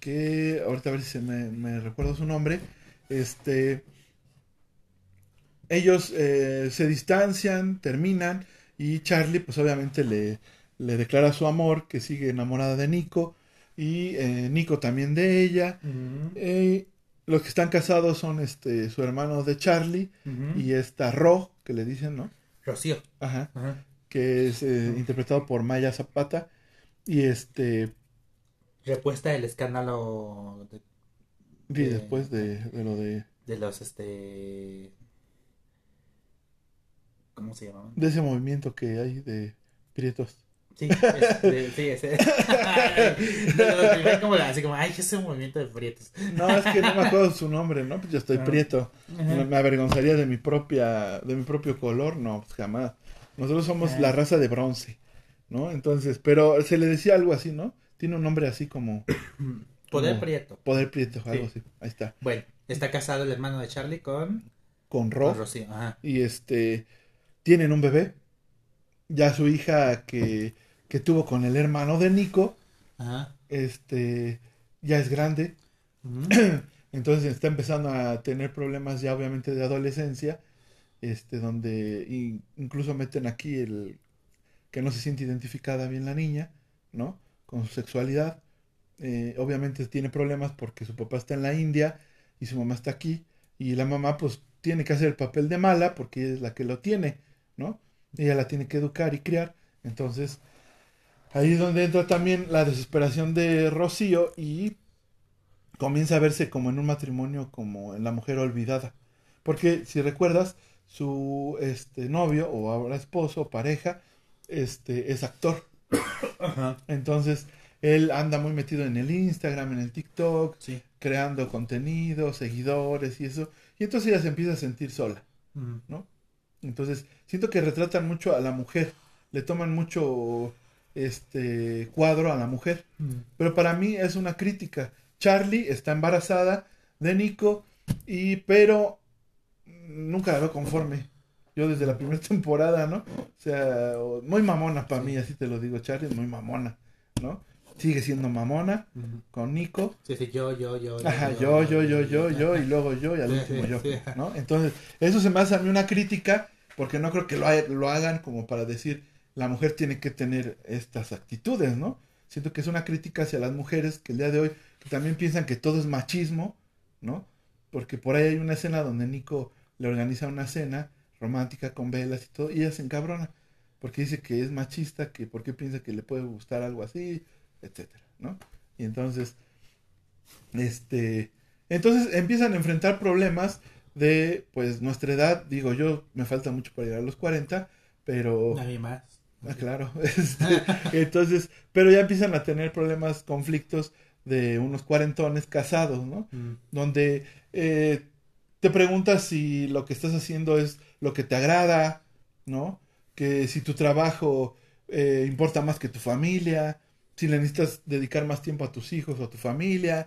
que ahorita a ver si se me, me recuerdo su nombre, este, ellos eh, se distancian, terminan, y Charlie pues obviamente le, le declara su amor, que sigue enamorada de Nico, y eh, Nico también de ella. Eh, los que están casados son este su hermano de Charlie y esta Ro, que le dicen, ¿no? Rocío. Ajá Ajá. que es interpretado por Maya Zapata. Y este, Repuesta del escándalo de, y Eh, después de, de lo de, de los, este... ¿Cómo se llamaban? de ese movimiento que hay de prietos. Sí, es, de- sí, ese. Como así como, ay, ese movimiento de prietos. No, es que no me acuerdo su nombre, ¿no? Pues yo estoy prieto. Me, me avergonzaría de mi propia, de mi propio color, no, pues jamás. Nosotros somos la raza de bronce, ¿no? Entonces, pero se le decía algo así, ¿no? Tiene un nombre así como Poder como prieto. Poder Prieto, algo Sí. así. Ahí está. Bueno, está casado el hermano de Charlie con, Con con Ro. Rocío. Ajá. y este tienen un bebé. Ya su hija que, que tuvo con el hermano de Nico, Ajá. este ya es grande, entonces está empezando a tener problemas ya obviamente de adolescencia, este donde in- incluso meten aquí el que no se siente identificada bien la niña, ¿no? Con su sexualidad. Eh, obviamente tiene problemas porque su papá está en la India y su mamá está aquí y la mamá pues tiene que hacer el papel de mala porque ella es la que lo tiene, ¿no? Ella la tiene que educar y criar. Entonces, ahí es donde entra también la desesperación de Rocío y comienza a verse como en un matrimonio como en la mujer olvidada. Porque si recuerdas, su este novio o ahora esposo o pareja este es actor. Ajá. Entonces, él anda muy metido en el Instagram, en el TikTok, Sí. creando contenido, seguidores y eso. Y entonces ella se empieza a sentir sola. ¿no? Entonces, siento que retratan mucho a la mujer, le toman mucho este cuadro a la mujer. Ujú. Pero para mí es una crítica. Charlie está embarazada de Nico y pero nunca la veo conforme. Yo desde la primera temporada, ¿no? O sea, muy mamona para mí, así te lo digo, Charlie, es muy mamona, ¿no? Sigue siendo mamona con Nico. Sí, sí, yo, yo, yo. Ajá, yo, yo, yo, yo, yo, y luego yo, y al Sí, último sí, yo, sí. ¿no? Entonces, eso se me hace a mí una crítica, porque no creo que lo, lo hagan como para decir, la mujer tiene que tener estas actitudes, ¿no? Siento que es una crítica hacia las mujeres que el día de hoy que también piensan que todo es machismo, ¿no? Porque por ahí hay una escena donde Nico le organiza una cena romántica con velas y todo, y ella se encabrona, porque dice que es machista, que porque piensa que le puede gustar algo así, etcétera, ¿no? Y entonces, este, entonces empiezan a enfrentar problemas de, pues, nuestra edad, digo yo, me falta mucho para llegar a los 40, pero... Nadie más. Ah, claro. Este, entonces, pero ya empiezan a tener problemas, conflictos de unos cuarentones casados, ¿no? Ujú. Donde eh, te preguntas si lo que estás haciendo es lo que te agrada, ¿no? Que si tu trabajo eh, importa más que tu familia, si le necesitas dedicar más tiempo a tus hijos o a tu familia.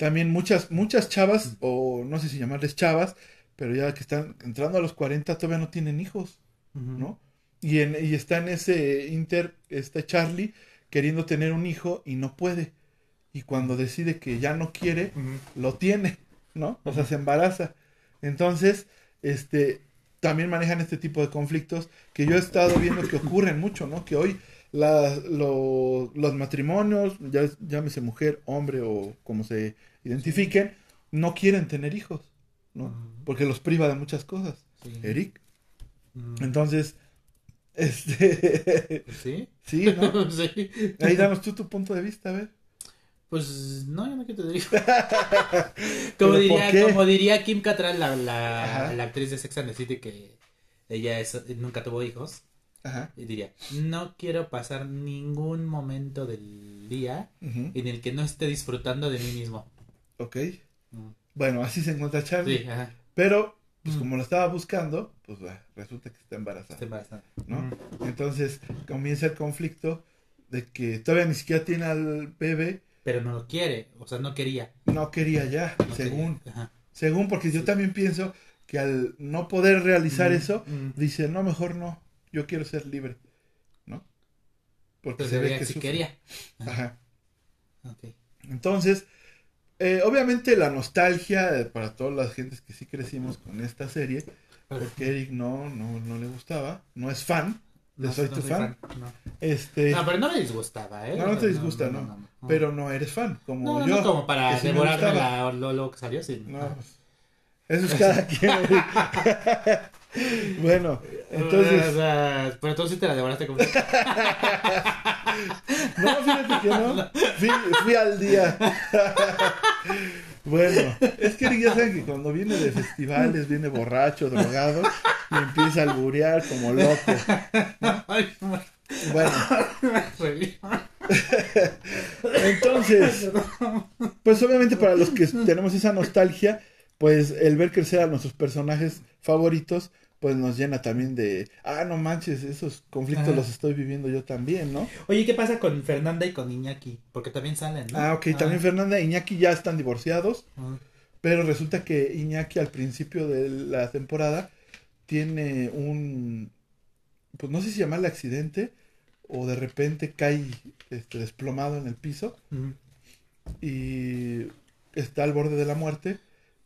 También muchas, muchas chavas, o no sé si llamarles chavas, pero ya que están entrando a los 40 todavía no tienen hijos. ¿no? Y, en, y está en ese Inter, este Charlie, queriendo tener un hijo y no puede. Y cuando decide que ya no quiere, lo tiene, ¿no? O sea, se embaraza. Entonces, este, también manejan este tipo de conflictos que yo he estado viendo que ocurren mucho, ¿no? Que hoy la- lo- los matrimonios, ya, llámese mujer, hombre o como se identifiquen, no quieren tener hijos, ¿no? Porque los priva de muchas cosas. Sí. Eric. Entonces, este, ¿Sí? sí, ¿no? sí. Ahí danos tú tu punto de vista, a ver. Pues no, yo no quiero te digo. ¿Pero como, diría, como diría Kim Cattrall, la, la, la actriz de Sex and the City, que ella es- nunca tuvo hijos, Ajá. y diría, no quiero pasar ningún momento del día en el que no esté disfrutando de mí mismo. Ok. Mm. Bueno, así se encuentra Charlie. Sí, ajá, Pero, pues Mm. como lo estaba buscando, pues bah, resulta que está embarazada. está embarazada. ¿no? Mm. Entonces comienza el conflicto de que todavía ni siquiera tiene al bebé, Pero no lo quiere, o sea, no quería. no quería ya, no según. quería. Ajá. Según, porque yo también pienso que al no poder realizar eso, dice, no, mejor no, yo quiero ser libre, ¿no? Porque Entonces se ve veía que si quería. Ajá. Ok. Entonces, eh, obviamente la nostalgia eh, para todas las gentes que sí crecimos con esta serie, porque Eric no, no, no le gustaba, no es fan, de No, Soy no tu soy fan, No. este, No, pero no me disgustaba, ¿eh? No, no te disgusta, ¿no? pero no eres fan, como No, no, yo. no como para gustaba. la, lo, lo que salió, sí. No, pues, eso es cada quien. Bueno, O entonces, sea, pero tú sí te la devoraste como... no, fíjate que no, fui, fui al día. bueno, es que ya saben que cuando viene de festivales, viene borracho, drogado, y empieza a alburear como loco. Bueno, entonces, pues obviamente para los que tenemos esa nostalgia, pues el ver crecer a nuestros personajes favoritos, pues nos llena también de, ah, no manches, esos conflictos Ajá. los estoy viviendo yo también, ¿no? Oye, ¿qué pasa con Fernanda y con Iñaki? Porque también salen, ¿no? Ah, ok, también Fernanda e Iñaki ya están divorciados, Ah. pero resulta que Iñaki al principio de la temporada tiene un, pues no sé si llamarle accidente, o de repente cae este, desplomado en el piso, y está al borde de la muerte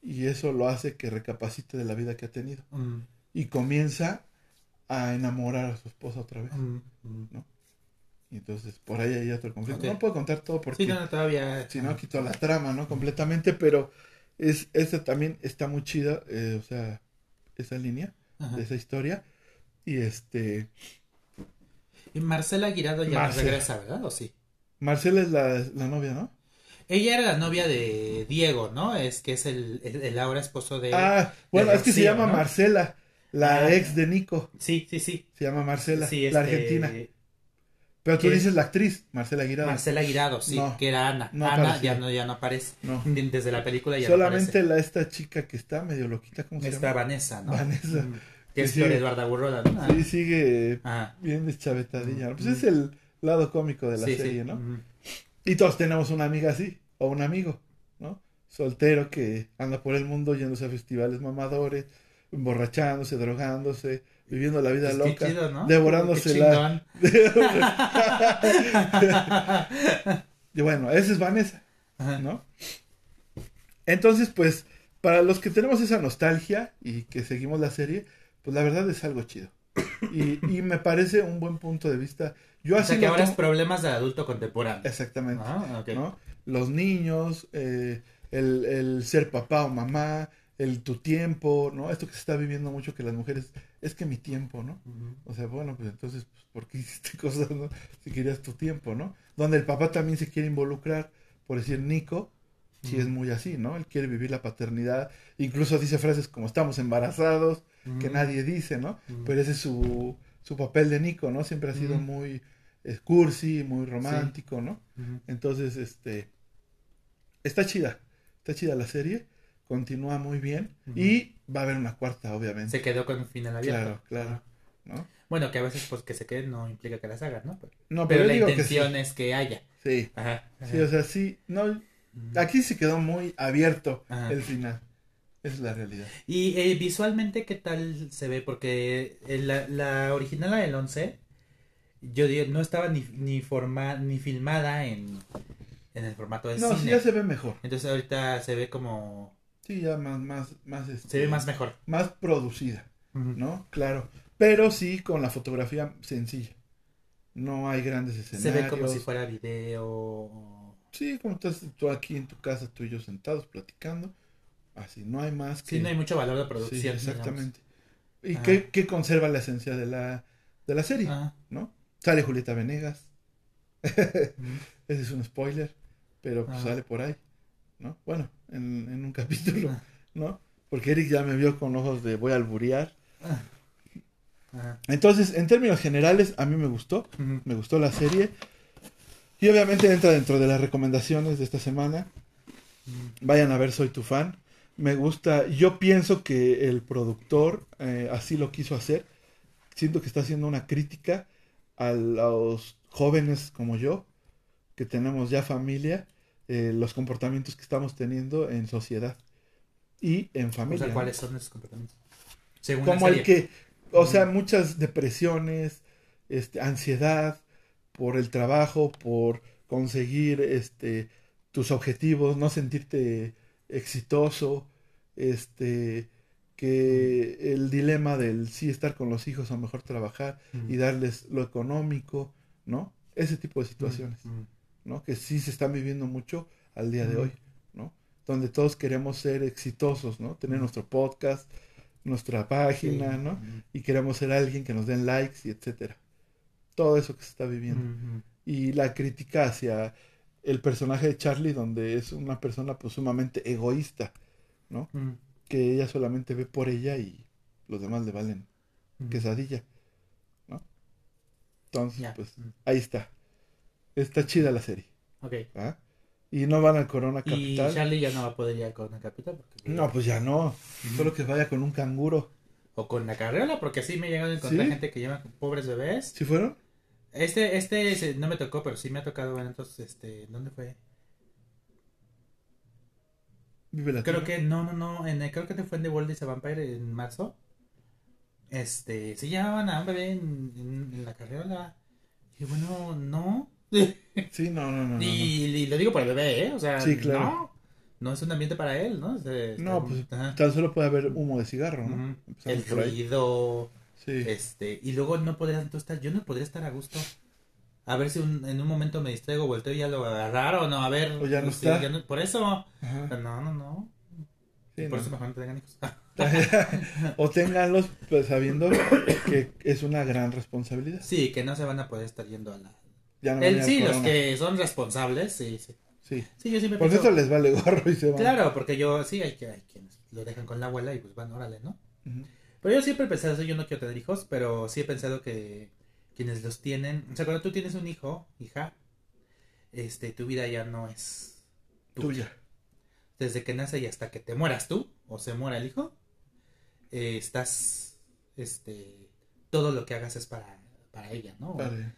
y eso lo hace que recapacite de la vida que ha tenido. Y comienza a enamorar a su esposa otra vez. Mm. Mm. Y entonces por ahí hay otro conflicto. No puedo contar todo porque Sí, no, no, todavía... si no quito la trama, ¿no? Completamente, pero es esta también está muy chida, eh, o sea, esa línea Ajá. de esa historia y este Y Marcela Guirado ya no regresa, ¿verdad? ¿O sí? Marcela es la, la novia, ¿no? Ella era la novia de Diego, ¿no? Es que es el, el, el ahora esposo de... Ah, bueno, de es que se llama ¿no? Marcela, la Ah. ex de Nico, Sí, sí, sí. se llama Marcela, Sí, la este, argentina. Pero tú ¿Qué? dices la actriz, Marcela Aguirre. Marcela Guirado, sí, No, que era Ana. no Ana ya no, ya no aparece. No. Desde la película ya Solamente no la esta chica que está medio loquita, ¿cómo se aparece. Llama? Vanessa, ¿no? Vanessa. Mm. Que es sí. Eduarda Burrola, ¿no? Ah. Sí, sigue Ajá. bien deschavetadilla. Pues Mm. es el lado cómico de la Sí, serie, sí. ¿no? Mm. Y todos tenemos una amiga así, o un amigo, ¿no? Soltero que anda por el mundo yéndose a festivales mamadores, emborrachándose, drogándose, viviendo la vida Pues loca, chido, ¿no? devorándose la... Y bueno, esa es Vanessa. Ajá. ¿no? Entonces, pues, para los que tenemos esa nostalgia y que seguimos la serie, pues la verdad es algo chido. Y, y me parece un buen punto de vista. Yo O así sea que ahora es problemas del adulto contemporáneo. Exactamente. Ah. Los niños, eh, el, el ser papá o mamá, el tu tiempo, ¿no? Esto que se está viviendo mucho que las mujeres, es que mi tiempo, ¿no? O sea, bueno, pues entonces, pues, ¿por qué hiciste cosas, no? Si querías tu tiempo, ¿no? Donde el papá también se quiere involucrar, por decir, Nico, sí es muy así, ¿no? Él quiere vivir la paternidad, incluso dice frases como estamos embarazados, que nadie dice, ¿no? Pero ese es su, su papel de Nico, ¿no? Siempre ha sido muy eh, cursi, muy romántico, ¿no? Entonces, este, está chida, está chida la serie, continúa muy bien y va a haber una cuarta, obviamente. Se quedó con un final abierto. Claro, claro, ¿no? Bueno, que a veces pues que se quede no implica que las hagas, ¿no? Pero, No, pero pero, la digo que sí. intención es que haya. Sí, Ajá. sí, o sea, sí, no, aquí se quedó muy abierto Ajá. el final. Es la realidad. Y eh, visualmente, ¿qué tal se ve? Porque eh, la, la original, la del 11, yo digo, no estaba ni, ni, forma, ni filmada en, en el formato de No, cine. sí, ya se ve mejor. Entonces ahorita se ve como... Sí, ya más, más, más, este, Se ve más mejor. más producida. ¿no? Claro. Pero sí con la fotografía sencilla. No hay grandes Se escenarios. ve como si fuera video. Sí, como estás tú aquí en tu casa, tú y yo sentados platicando. Así, no hay más que... Sí, no hay mucho valor de Sí, producción. exactamente. ¿Y qué conserva la esencia de la, de la serie? ¿No? Sale Julieta Venegas. Ese es un spoiler, pero pues sale por ahí, ¿no? Bueno, en, en un capítulo, Ajá. ¿no? Porque Eric ya me vio con ojos de voy a alburear. Ajá. Entonces, en términos generales, a mí me gustó, me gustó la serie. Y obviamente entra dentro de las recomendaciones de esta semana. Vayan a ver Soy tu fan. Me gusta, yo pienso que el productor eh, así lo quiso hacer. Siento que está haciendo una crítica a los jóvenes como yo, que tenemos ya familia, eh, los comportamientos que estamos teniendo en sociedad y en O familia. ¿cuáles son esos comportamientos? Según como el que, o sea, muchas depresiones, este, ansiedad por el trabajo, por conseguir este tus objetivos, no sentirte exitoso, este que el dilema del sí estar con los hijos o mejor trabajar Ujú. y darles lo económico, ¿no? Ese tipo de situaciones. ¿No? Que sí se están viviendo mucho al día de hoy, ¿no? Donde todos queremos ser exitosos, ¿no? Tener nuestro podcast, nuestra página, Sí. ¿no? Y queremos ser alguien que nos den likes y etcétera. Todo eso que se está viviendo. Y la crítica hacia el personaje de Charlie, donde es una persona pues sumamente egoísta, ¿no? Que ella solamente ve por ella y los demás le valen Ujú. quesadilla, ¿no? Entonces, pues ahí está. Está chida la serie, Ok. ¿ah? Y no van al Corona Y Capital. Charlie ya no va a poder ir con el capital. Porque... No, pues ya no. Ujú. Solo que vaya con un canguro. O con la carriola, porque sí me he llegado a encontrar ¿Sí? gente que lleva pobres bebés. ¿Sí fueron? Este, este no me tocó, pero sí me ha tocado ver entonces, este, ¿dónde fue? Vive la Creo que, no, no, no, en creo que fue en The World is a Vampire en marzo. Este, se llevaban a un bebé en, en- en la carriola. Y bueno, no. Sí, no, no, no. no, no. y, y lo digo por el bebé, ¿eh? O sea, Sí, claro. no. No es un ambiente para él, ¿no? Este, No, este, pues ajá. tan solo puede haber humo de cigarro, ¿no? Ujú. Empezamos El ruido, Sí. este, y luego no podrías tú estar, yo no podría estar a gusto. A ver si un- en un momento me distraigo, volteo y ya lo agarraron, no, a ver. O ya no está. no- por eso. Ajá. No, no, no. Sí, por no. eso mejor no tengan hijos. o ténganlos pues, sabiendo que es una gran responsabilidad. Sí, que no se van a poder estar yendo a la... Ya no El- sí, los que son responsables, sí, sí. Sí. Sí, yo siempre Por pienso- eso les vale gorro y se van. Claro, porque yo, sí, hay, que, hay quienes lo dejan con la abuela y pues van, órale, ¿no? Pero yo siempre he pensado yo no quiero tener hijos, pero sí he pensado que quienes los tienen, o sea, cuando tú tienes un hijo, hija, este, tu vida ya no es Tuya. Desde que nace y hasta que te mueras tú, o se muera el hijo, eh, estás, este, todo lo que hagas es para, para ella, ¿no? Vale.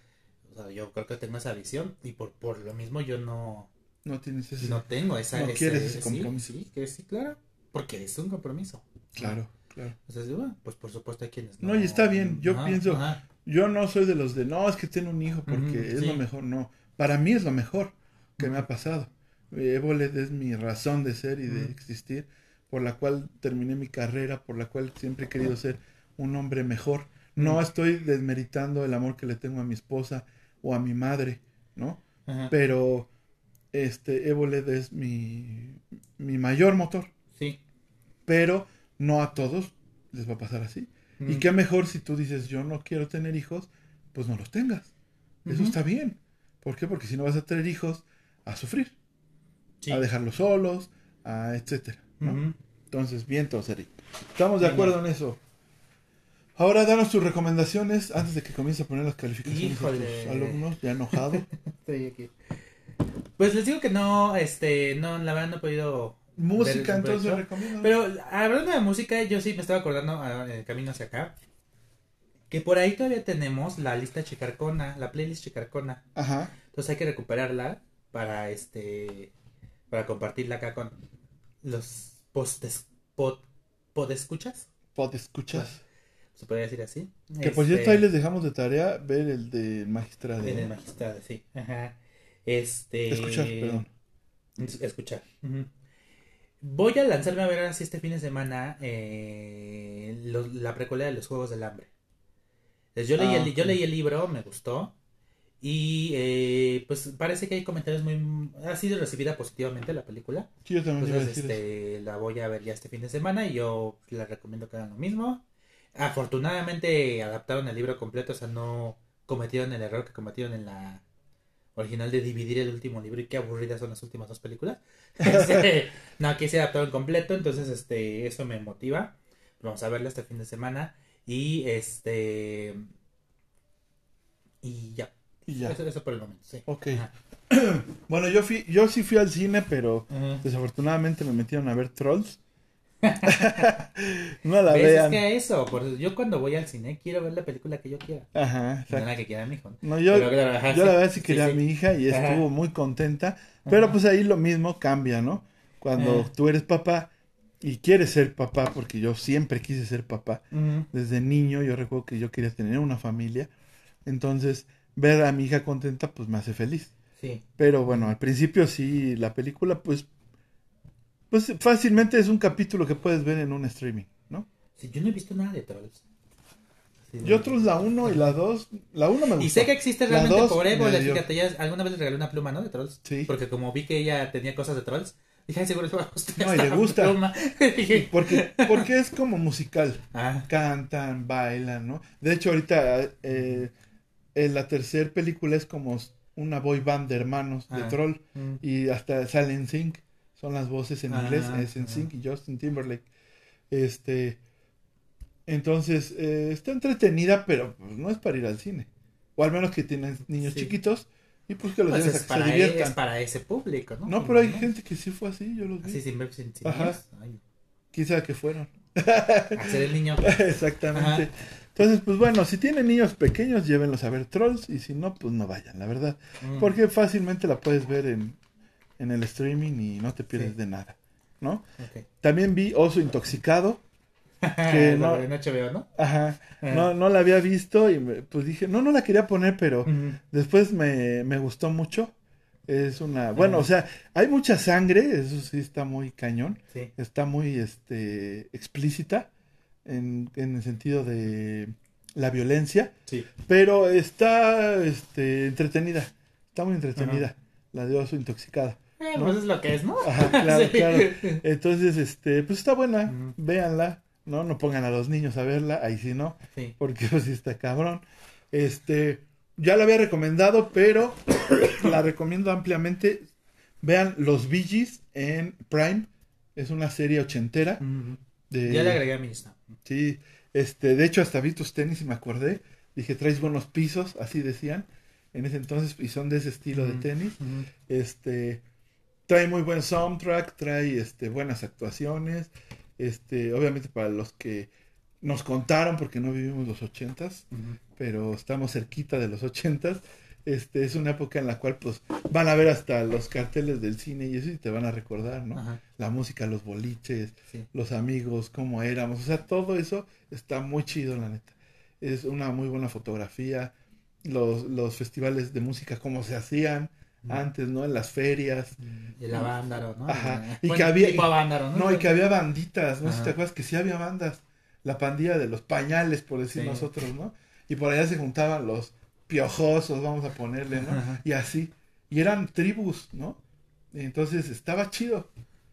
O sea, yo creo que tengo esa visión y por, por lo mismo yo no, No tienes ese. no tengo esa... No quieres ese sí, compromiso. Sí, que sí, claro, porque es un compromiso. Claro, claro. Entonces, bueno, pues por supuesto hay quienes No, y está bien, yo Ajá, pienso- ajá. Yo no soy de los de, no, es que tengo un hijo porque es sí. lo mejor. No, para mí es lo mejor que me ha pasado. Ébolet es mi razón de ser y de existir, por la cual terminé mi carrera, por la cual siempre he querido ser un hombre mejor. No estoy desmeritando el amor que le tengo a mi esposa o a mi madre, ¿no? Ajá. Pero este Ébolet es mi, mi mayor motor. Sí. Pero no a todos les va a pasar así. Y qué mejor si tú dices, yo no quiero tener hijos, pues no los tengas. Eso está bien. ¿Por qué? Porque si no vas a tener hijos, a sufrir, Sí. a dejarlos solos, a etcétera. Entonces, bien, todos, Eric. Estamos de acuerdo en eso. Ahora, danos tus recomendaciones antes de que comience a poner las calificaciones Híjole. a tus alumnos, ya enojado. Estoy aquí. Pues les digo que no, este, no, la verdad no he podido. Música, entonces, recomiendo. Pero hablando de música, yo sí me estaba acordando ah, en el camino hacia acá. Que por ahí todavía tenemos la lista chicarcona, la playlist chicarcona. Ajá. Entonces hay que recuperarla para este para compartirla acá con los postes pod, podescuchas. Pod escuchas. Se podría decir así. Que por Este, cierto ahí les dejamos de tarea ver el de magistrado. El magistrado, sí. Ajá. Este. Escuchar, perdón. Es- Escuchar. Voy a lanzarme a ver así este fin de semana eh, lo- la precuela de los Juegos del Hambre. Entonces, yo, leí Ah, el, yo leí el libro, me gustó. Y eh, pues parece que hay comentarios muy... Ha sido recibida positivamente la película. Sí, yo también Entonces, este, la voy a ver ya este fin de semana y yo les recomiendo que hagan lo mismo. Afortunadamente adaptaron el libro completo, o sea, no cometieron el error que cometieron en la original de dividir el último libro y qué aburridas son las últimas dos películas. Este, no, aquí se adaptaron completo, entonces este, eso me motiva. Vamos a verla este fin de semana y este y ya. Y ya. Eso, eso por el momento, sí. Ok. Ajá. Bueno, yo fui, yo sí fui al cine, pero desafortunadamente me metieron a ver Trolls. no la ¿Ves? vean. Es que eso, por yo cuando voy al cine quiero ver la película que yo quiera. Ajá, No la que quiera mi hijo. yo, Pero claro, ajá, yo sí. la verdad sí quería sí. a mi hija y Ajá. estuvo muy contenta. Pero Ajá. pues ahí lo mismo cambia, ¿no? Cuando tú eres papá y quieres ser papá, porque yo siempre quise ser papá. Desde niño yo recuerdo que yo quería tener una familia. Entonces, ver a mi hija contenta pues me hace feliz. Sí. Pero bueno, al principio sí, la película pues, pues fácilmente es un capítulo que puedes ver en un streaming, ¿no? Sí, yo no he visto nada de Trolls. Sí, Y otros la 1 y la 2, la 1 me gustó. Y sé que existe realmente dos por dio- fíjate, alguna vez le regalé una pluma, ¿no? De Trolls. Sí. Porque como vi que ella tenía cosas de Trolls, dije, ay, seguro le va a gustar No, y le gusta. pluma. Porque, porque es como musical. ah, Cantan, bailan, ¿no? De hecho, ahorita eh, en la tercera película es como una boy band de hermanos de Ah. troll. mm, Y hasta salen Sync. Son las voces en Ah, inglés, es en ah. Sync y Justin Timberlake. Este. Entonces, eh, está entretenida, pero pues, no es para ir al cine. O al menos que tienen niños Sí. chiquitos y pues que los pues a es que para, se e- diviertan. es para ese público, ¿no? No, pero hay ¿No? gente que sí fue así, yo los vi. Así sin ver sin, sin Ajá. Ay, sabe que fueron. hacer el niño. Exactamente. Ajá. Entonces, pues bueno, si tienen niños pequeños, llévenlos a ver Trolls y si no, pues no vayan, la verdad. Mm. Porque fácilmente la puedes ver en, en el streaming y no te pierdes Sí. de nada, ¿no? También vi Oso Intoxicado. Que no- no... HBO, ¿no? Ajá. Ah. No, no la había visto y me- pues dije, no, no la quería poner, pero después me, me gustó mucho. Es una, bueno, o sea, hay mucha sangre, eso sí está muy cañón. Sí. Está muy, este, explícita en, en el sentido de la violencia. Sí. Pero está este, entretenida. Está muy entretenida. La de oso intoxicada. Eh, ¿No? Pues es lo que es, ¿no? Ajá, claro, Sí. claro. Entonces, este, pues está buena. Véanla. ¿no? No pongan a los niños a verla. Ahí sí no. Sí. Porque pues sí está cabrón. Este, ya la había recomendado, pero la recomiendo ampliamente. Vean Los Gees en Prime. Es una serie ochentera. De, Ya le agregué a mi lista. Sí, este, de hecho hasta vi tus tenis y me acordé. Dije, traes buenos pisos, así decían. En ese entonces, y son de ese estilo de tenis. Este, trae muy buen soundtrack, trae este, buenas actuaciones. Este, obviamente para los que nos contaron, porque no vivimos los ochentas, pero estamos cerquita de los ochentas. Este, es una época en la cual pues van a ver hasta los carteles del cine y eso y te van a recordar, ¿no? Ajá. La música, los boliches, Sí. los amigos, cómo éramos, o sea, todo eso está muy chido, la neta. Es una muy buena fotografía, los, los festivales de música, cómo se hacían. Antes, ¿no? En las ferias. El avándaro, ¿no? Ajá. Y que había- tipo avándaro, ¿no? No, y que había banditas, no sé si te acuerdas que sí había bandas, la pandilla de los pañales, por decir Sí. nosotros, ¿no? Y por allá se juntaban los piojosos, vamos a ponerle, ¿no? Ajá. Y así, y eran tribus, ¿no? Y entonces estaba chido.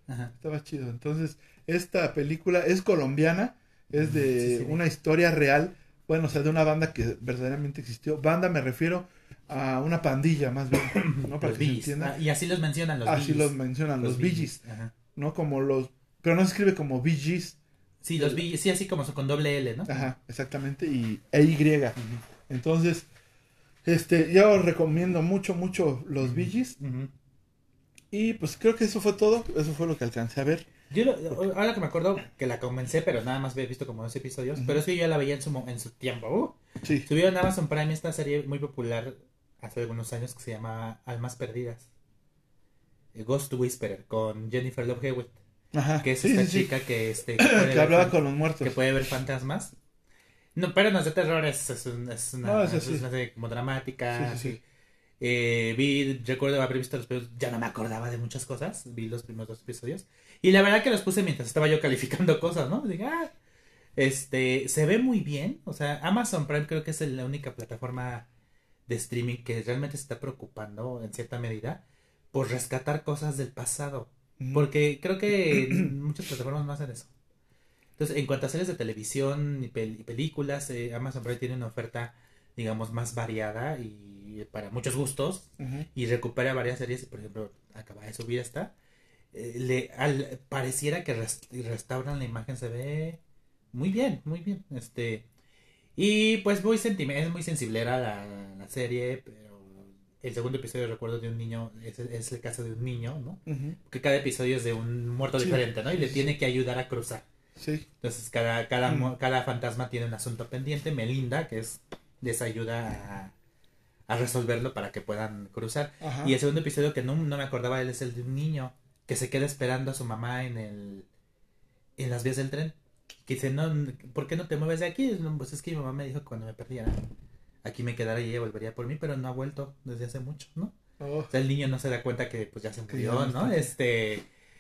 Ajá. Estaba chido. Entonces, esta película es colombiana, es de Sí, sí. una historia real, bueno, o sea, de una banda que verdaderamente existió. Banda me refiero a una pandilla, más bien, ¿no? Para Los que se entienda. Ah, y así los mencionan los Así los mencionan, los, Gees, Ajá. ¿no? Como los... Pero no se escribe como Gees. Sí, los Gees, sí, así como con doble L, ¿no? Ajá, exactamente, y e Y. Ujú. Entonces, este, yo os recomiendo mucho, mucho los. Ujú. Y pues creo que eso fue todo, eso fue lo que alcancé a ver. Yo lo- ahora que me acuerdo que la comencé, pero nada más había visto como dos episodios, pero sí yo la veía en su, en su tiempo. Uh, Sí, Subieron a Amazon Prime esta serie muy popular hace algunos años que se llama Almas Perdidas. Eh, Ghost Whisperer con Jennifer Love Hewitt, ajá. que es sí, esta sí, sí. chica que este que Que hablaba con los muertos. que puede ver fantasmas. No, pero no es de terror, es, es, un- es una, No, es sí. una serie como dramática. Sí, sí, sí. así. Eh, vi, recuerdo haber visto los primeros, ya no me acordaba de muchas cosas, vi los primeros dos episodios. Y la verdad que los puse mientras estaba yo calificando cosas, ¿no? Dije, ah, este, se ve muy bien. O sea, Amazon Prime creo que es la única plataforma de streaming que realmente se está preocupando en cierta medida por rescatar cosas del pasado. Ujú. Porque creo que muchas plataformas no hacen eso. Entonces, en cuanto a series de televisión y, pel- y películas, eh, Amazon Prime tiene una oferta, digamos, más variada y para muchos gustos. Y recupera varias series. Por ejemplo, acaba de subir esta. Eh, le, al- pareciera que res- restauran la imagen, se ve muy bien, muy bien. Este. Y pues muy es muy sensiblera la, la serie, pero el segundo episodio recuerdo de un niño, es, es el caso de un niño, ¿no? Ujú. que cada episodio es de un muerto Sí. diferente, ¿no? Y le tiene que ayudar a cruzar. Sí. Entonces cada, cada, Mm. cada fantasma tiene un asunto pendiente. Melinda, que es les ayuda a, a resolverlo para que puedan cruzar. Y el segundo episodio que no, no me acordaba él es el de un niño que se queda esperando a su mamá en el en las vías del tren. Que dice, no, ¿por qué no te mueves de aquí? Pues es que mi mamá me dijo que cuando me perdiera aquí me quedara y ella volvería por mí, pero no ha vuelto desde hace mucho, ¿no? Oh, O sea, el niño no se da cuenta que pues ya se murió, no. Este,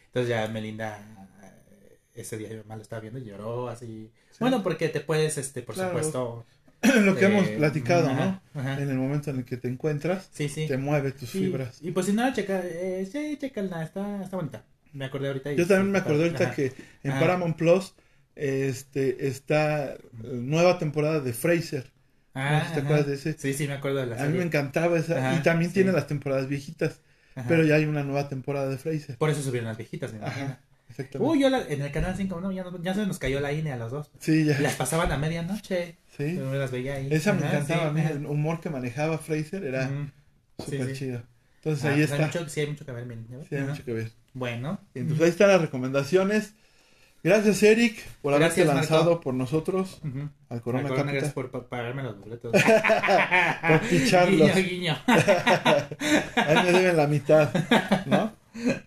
entonces ya Melinda eh, ese día mi mamá lo estaba viendo y lloró así. Sí. Bueno, porque te puedes, este, por Claro. supuesto. lo que eh, hemos platicado, ajá, ¿no? ajá. En el momento en el que te encuentras, Sí, sí. te mueve tus fibras. Y pues si no checa, eh, sí, checanla, está, está bonita. Me acordé ahorita. y Yo también me acordé ahorita Ajá. que en. Paramount Plus este está eh, nueva temporada de Fraser. Ah, no sé si te acuerdas de ese. Sí, sí, me acuerdo de la A mí me encantaba esa. Ajá, y también sí. tiene las temporadas viejitas. Ajá. Pero ya hay una nueva temporada de Fraser. Por eso subieron las viejitas, me imagino. Ajá, exactamente. Uy, yo la- en el canal 5, no, ya, ya se nos cayó la INE a los dos. sí, ya. Las pasaban a medianoche. Sí. Yo las veía ahí. Esa me encantaba sí, a mí. ajá. El humor que manejaba Fraser era súper sí. chido. Entonces Ah, ahí pues está. Hay mucho, sí, hay mucho que ver. Sí, hay mucho que ver. Bueno. Entonces ahí están las recomendaciones. Gracias, Eric, por Gracias, haberte Marco. lanzado por nosotros Ujú. al Corona Capital. gracias por, pagarme los boletos. Por picharlos. Guiño, guiño. Ahí me deben la mitad, ¿no?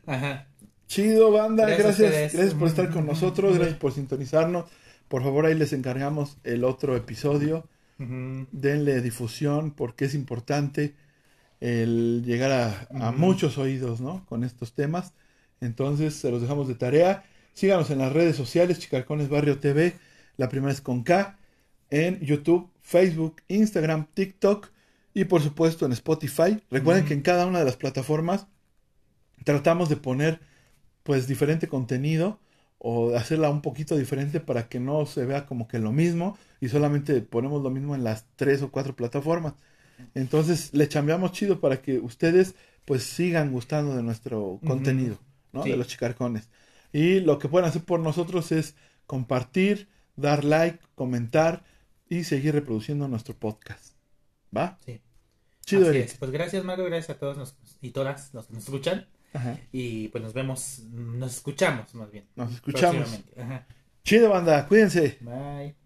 Ajá. Chido, banda. Gracias Gracias, por estar con nosotros. Gracias por sintonizarnos. Por favor, ahí les encargamos el otro episodio. Denle difusión porque es importante el llegar a, muchos oídos, ¿no? Con estos temas. Entonces, se los dejamos de tarea. Síganos en las redes sociales, Chicarcones Barrio TV. La primera es con K. En YouTube, Facebook, Instagram, TikTok y por supuesto en Spotify. Recuerden que en cada una de las plataformas tratamos de poner pues diferente contenido o hacerla un poquito diferente para que no se vea como que lo mismo y solamente ponemos lo mismo en las tres o cuatro plataformas. Entonces le chambeamos chido para que ustedes pues sigan gustando de nuestro contenido, ¿no? Sí. De los chicarcones. Y lo que pueden hacer por nosotros es compartir, dar like, comentar y seguir reproduciendo nuestro podcast. ¿Va? Sí. Chido, Así es. Pues gracias, Marco. Gracias a todos y todas los que nos escuchan. Ajá. Y pues nos vemos, nos escuchamos más bien. Nos escuchamos. Ajá. Chido, banda. Cuídense. Bye.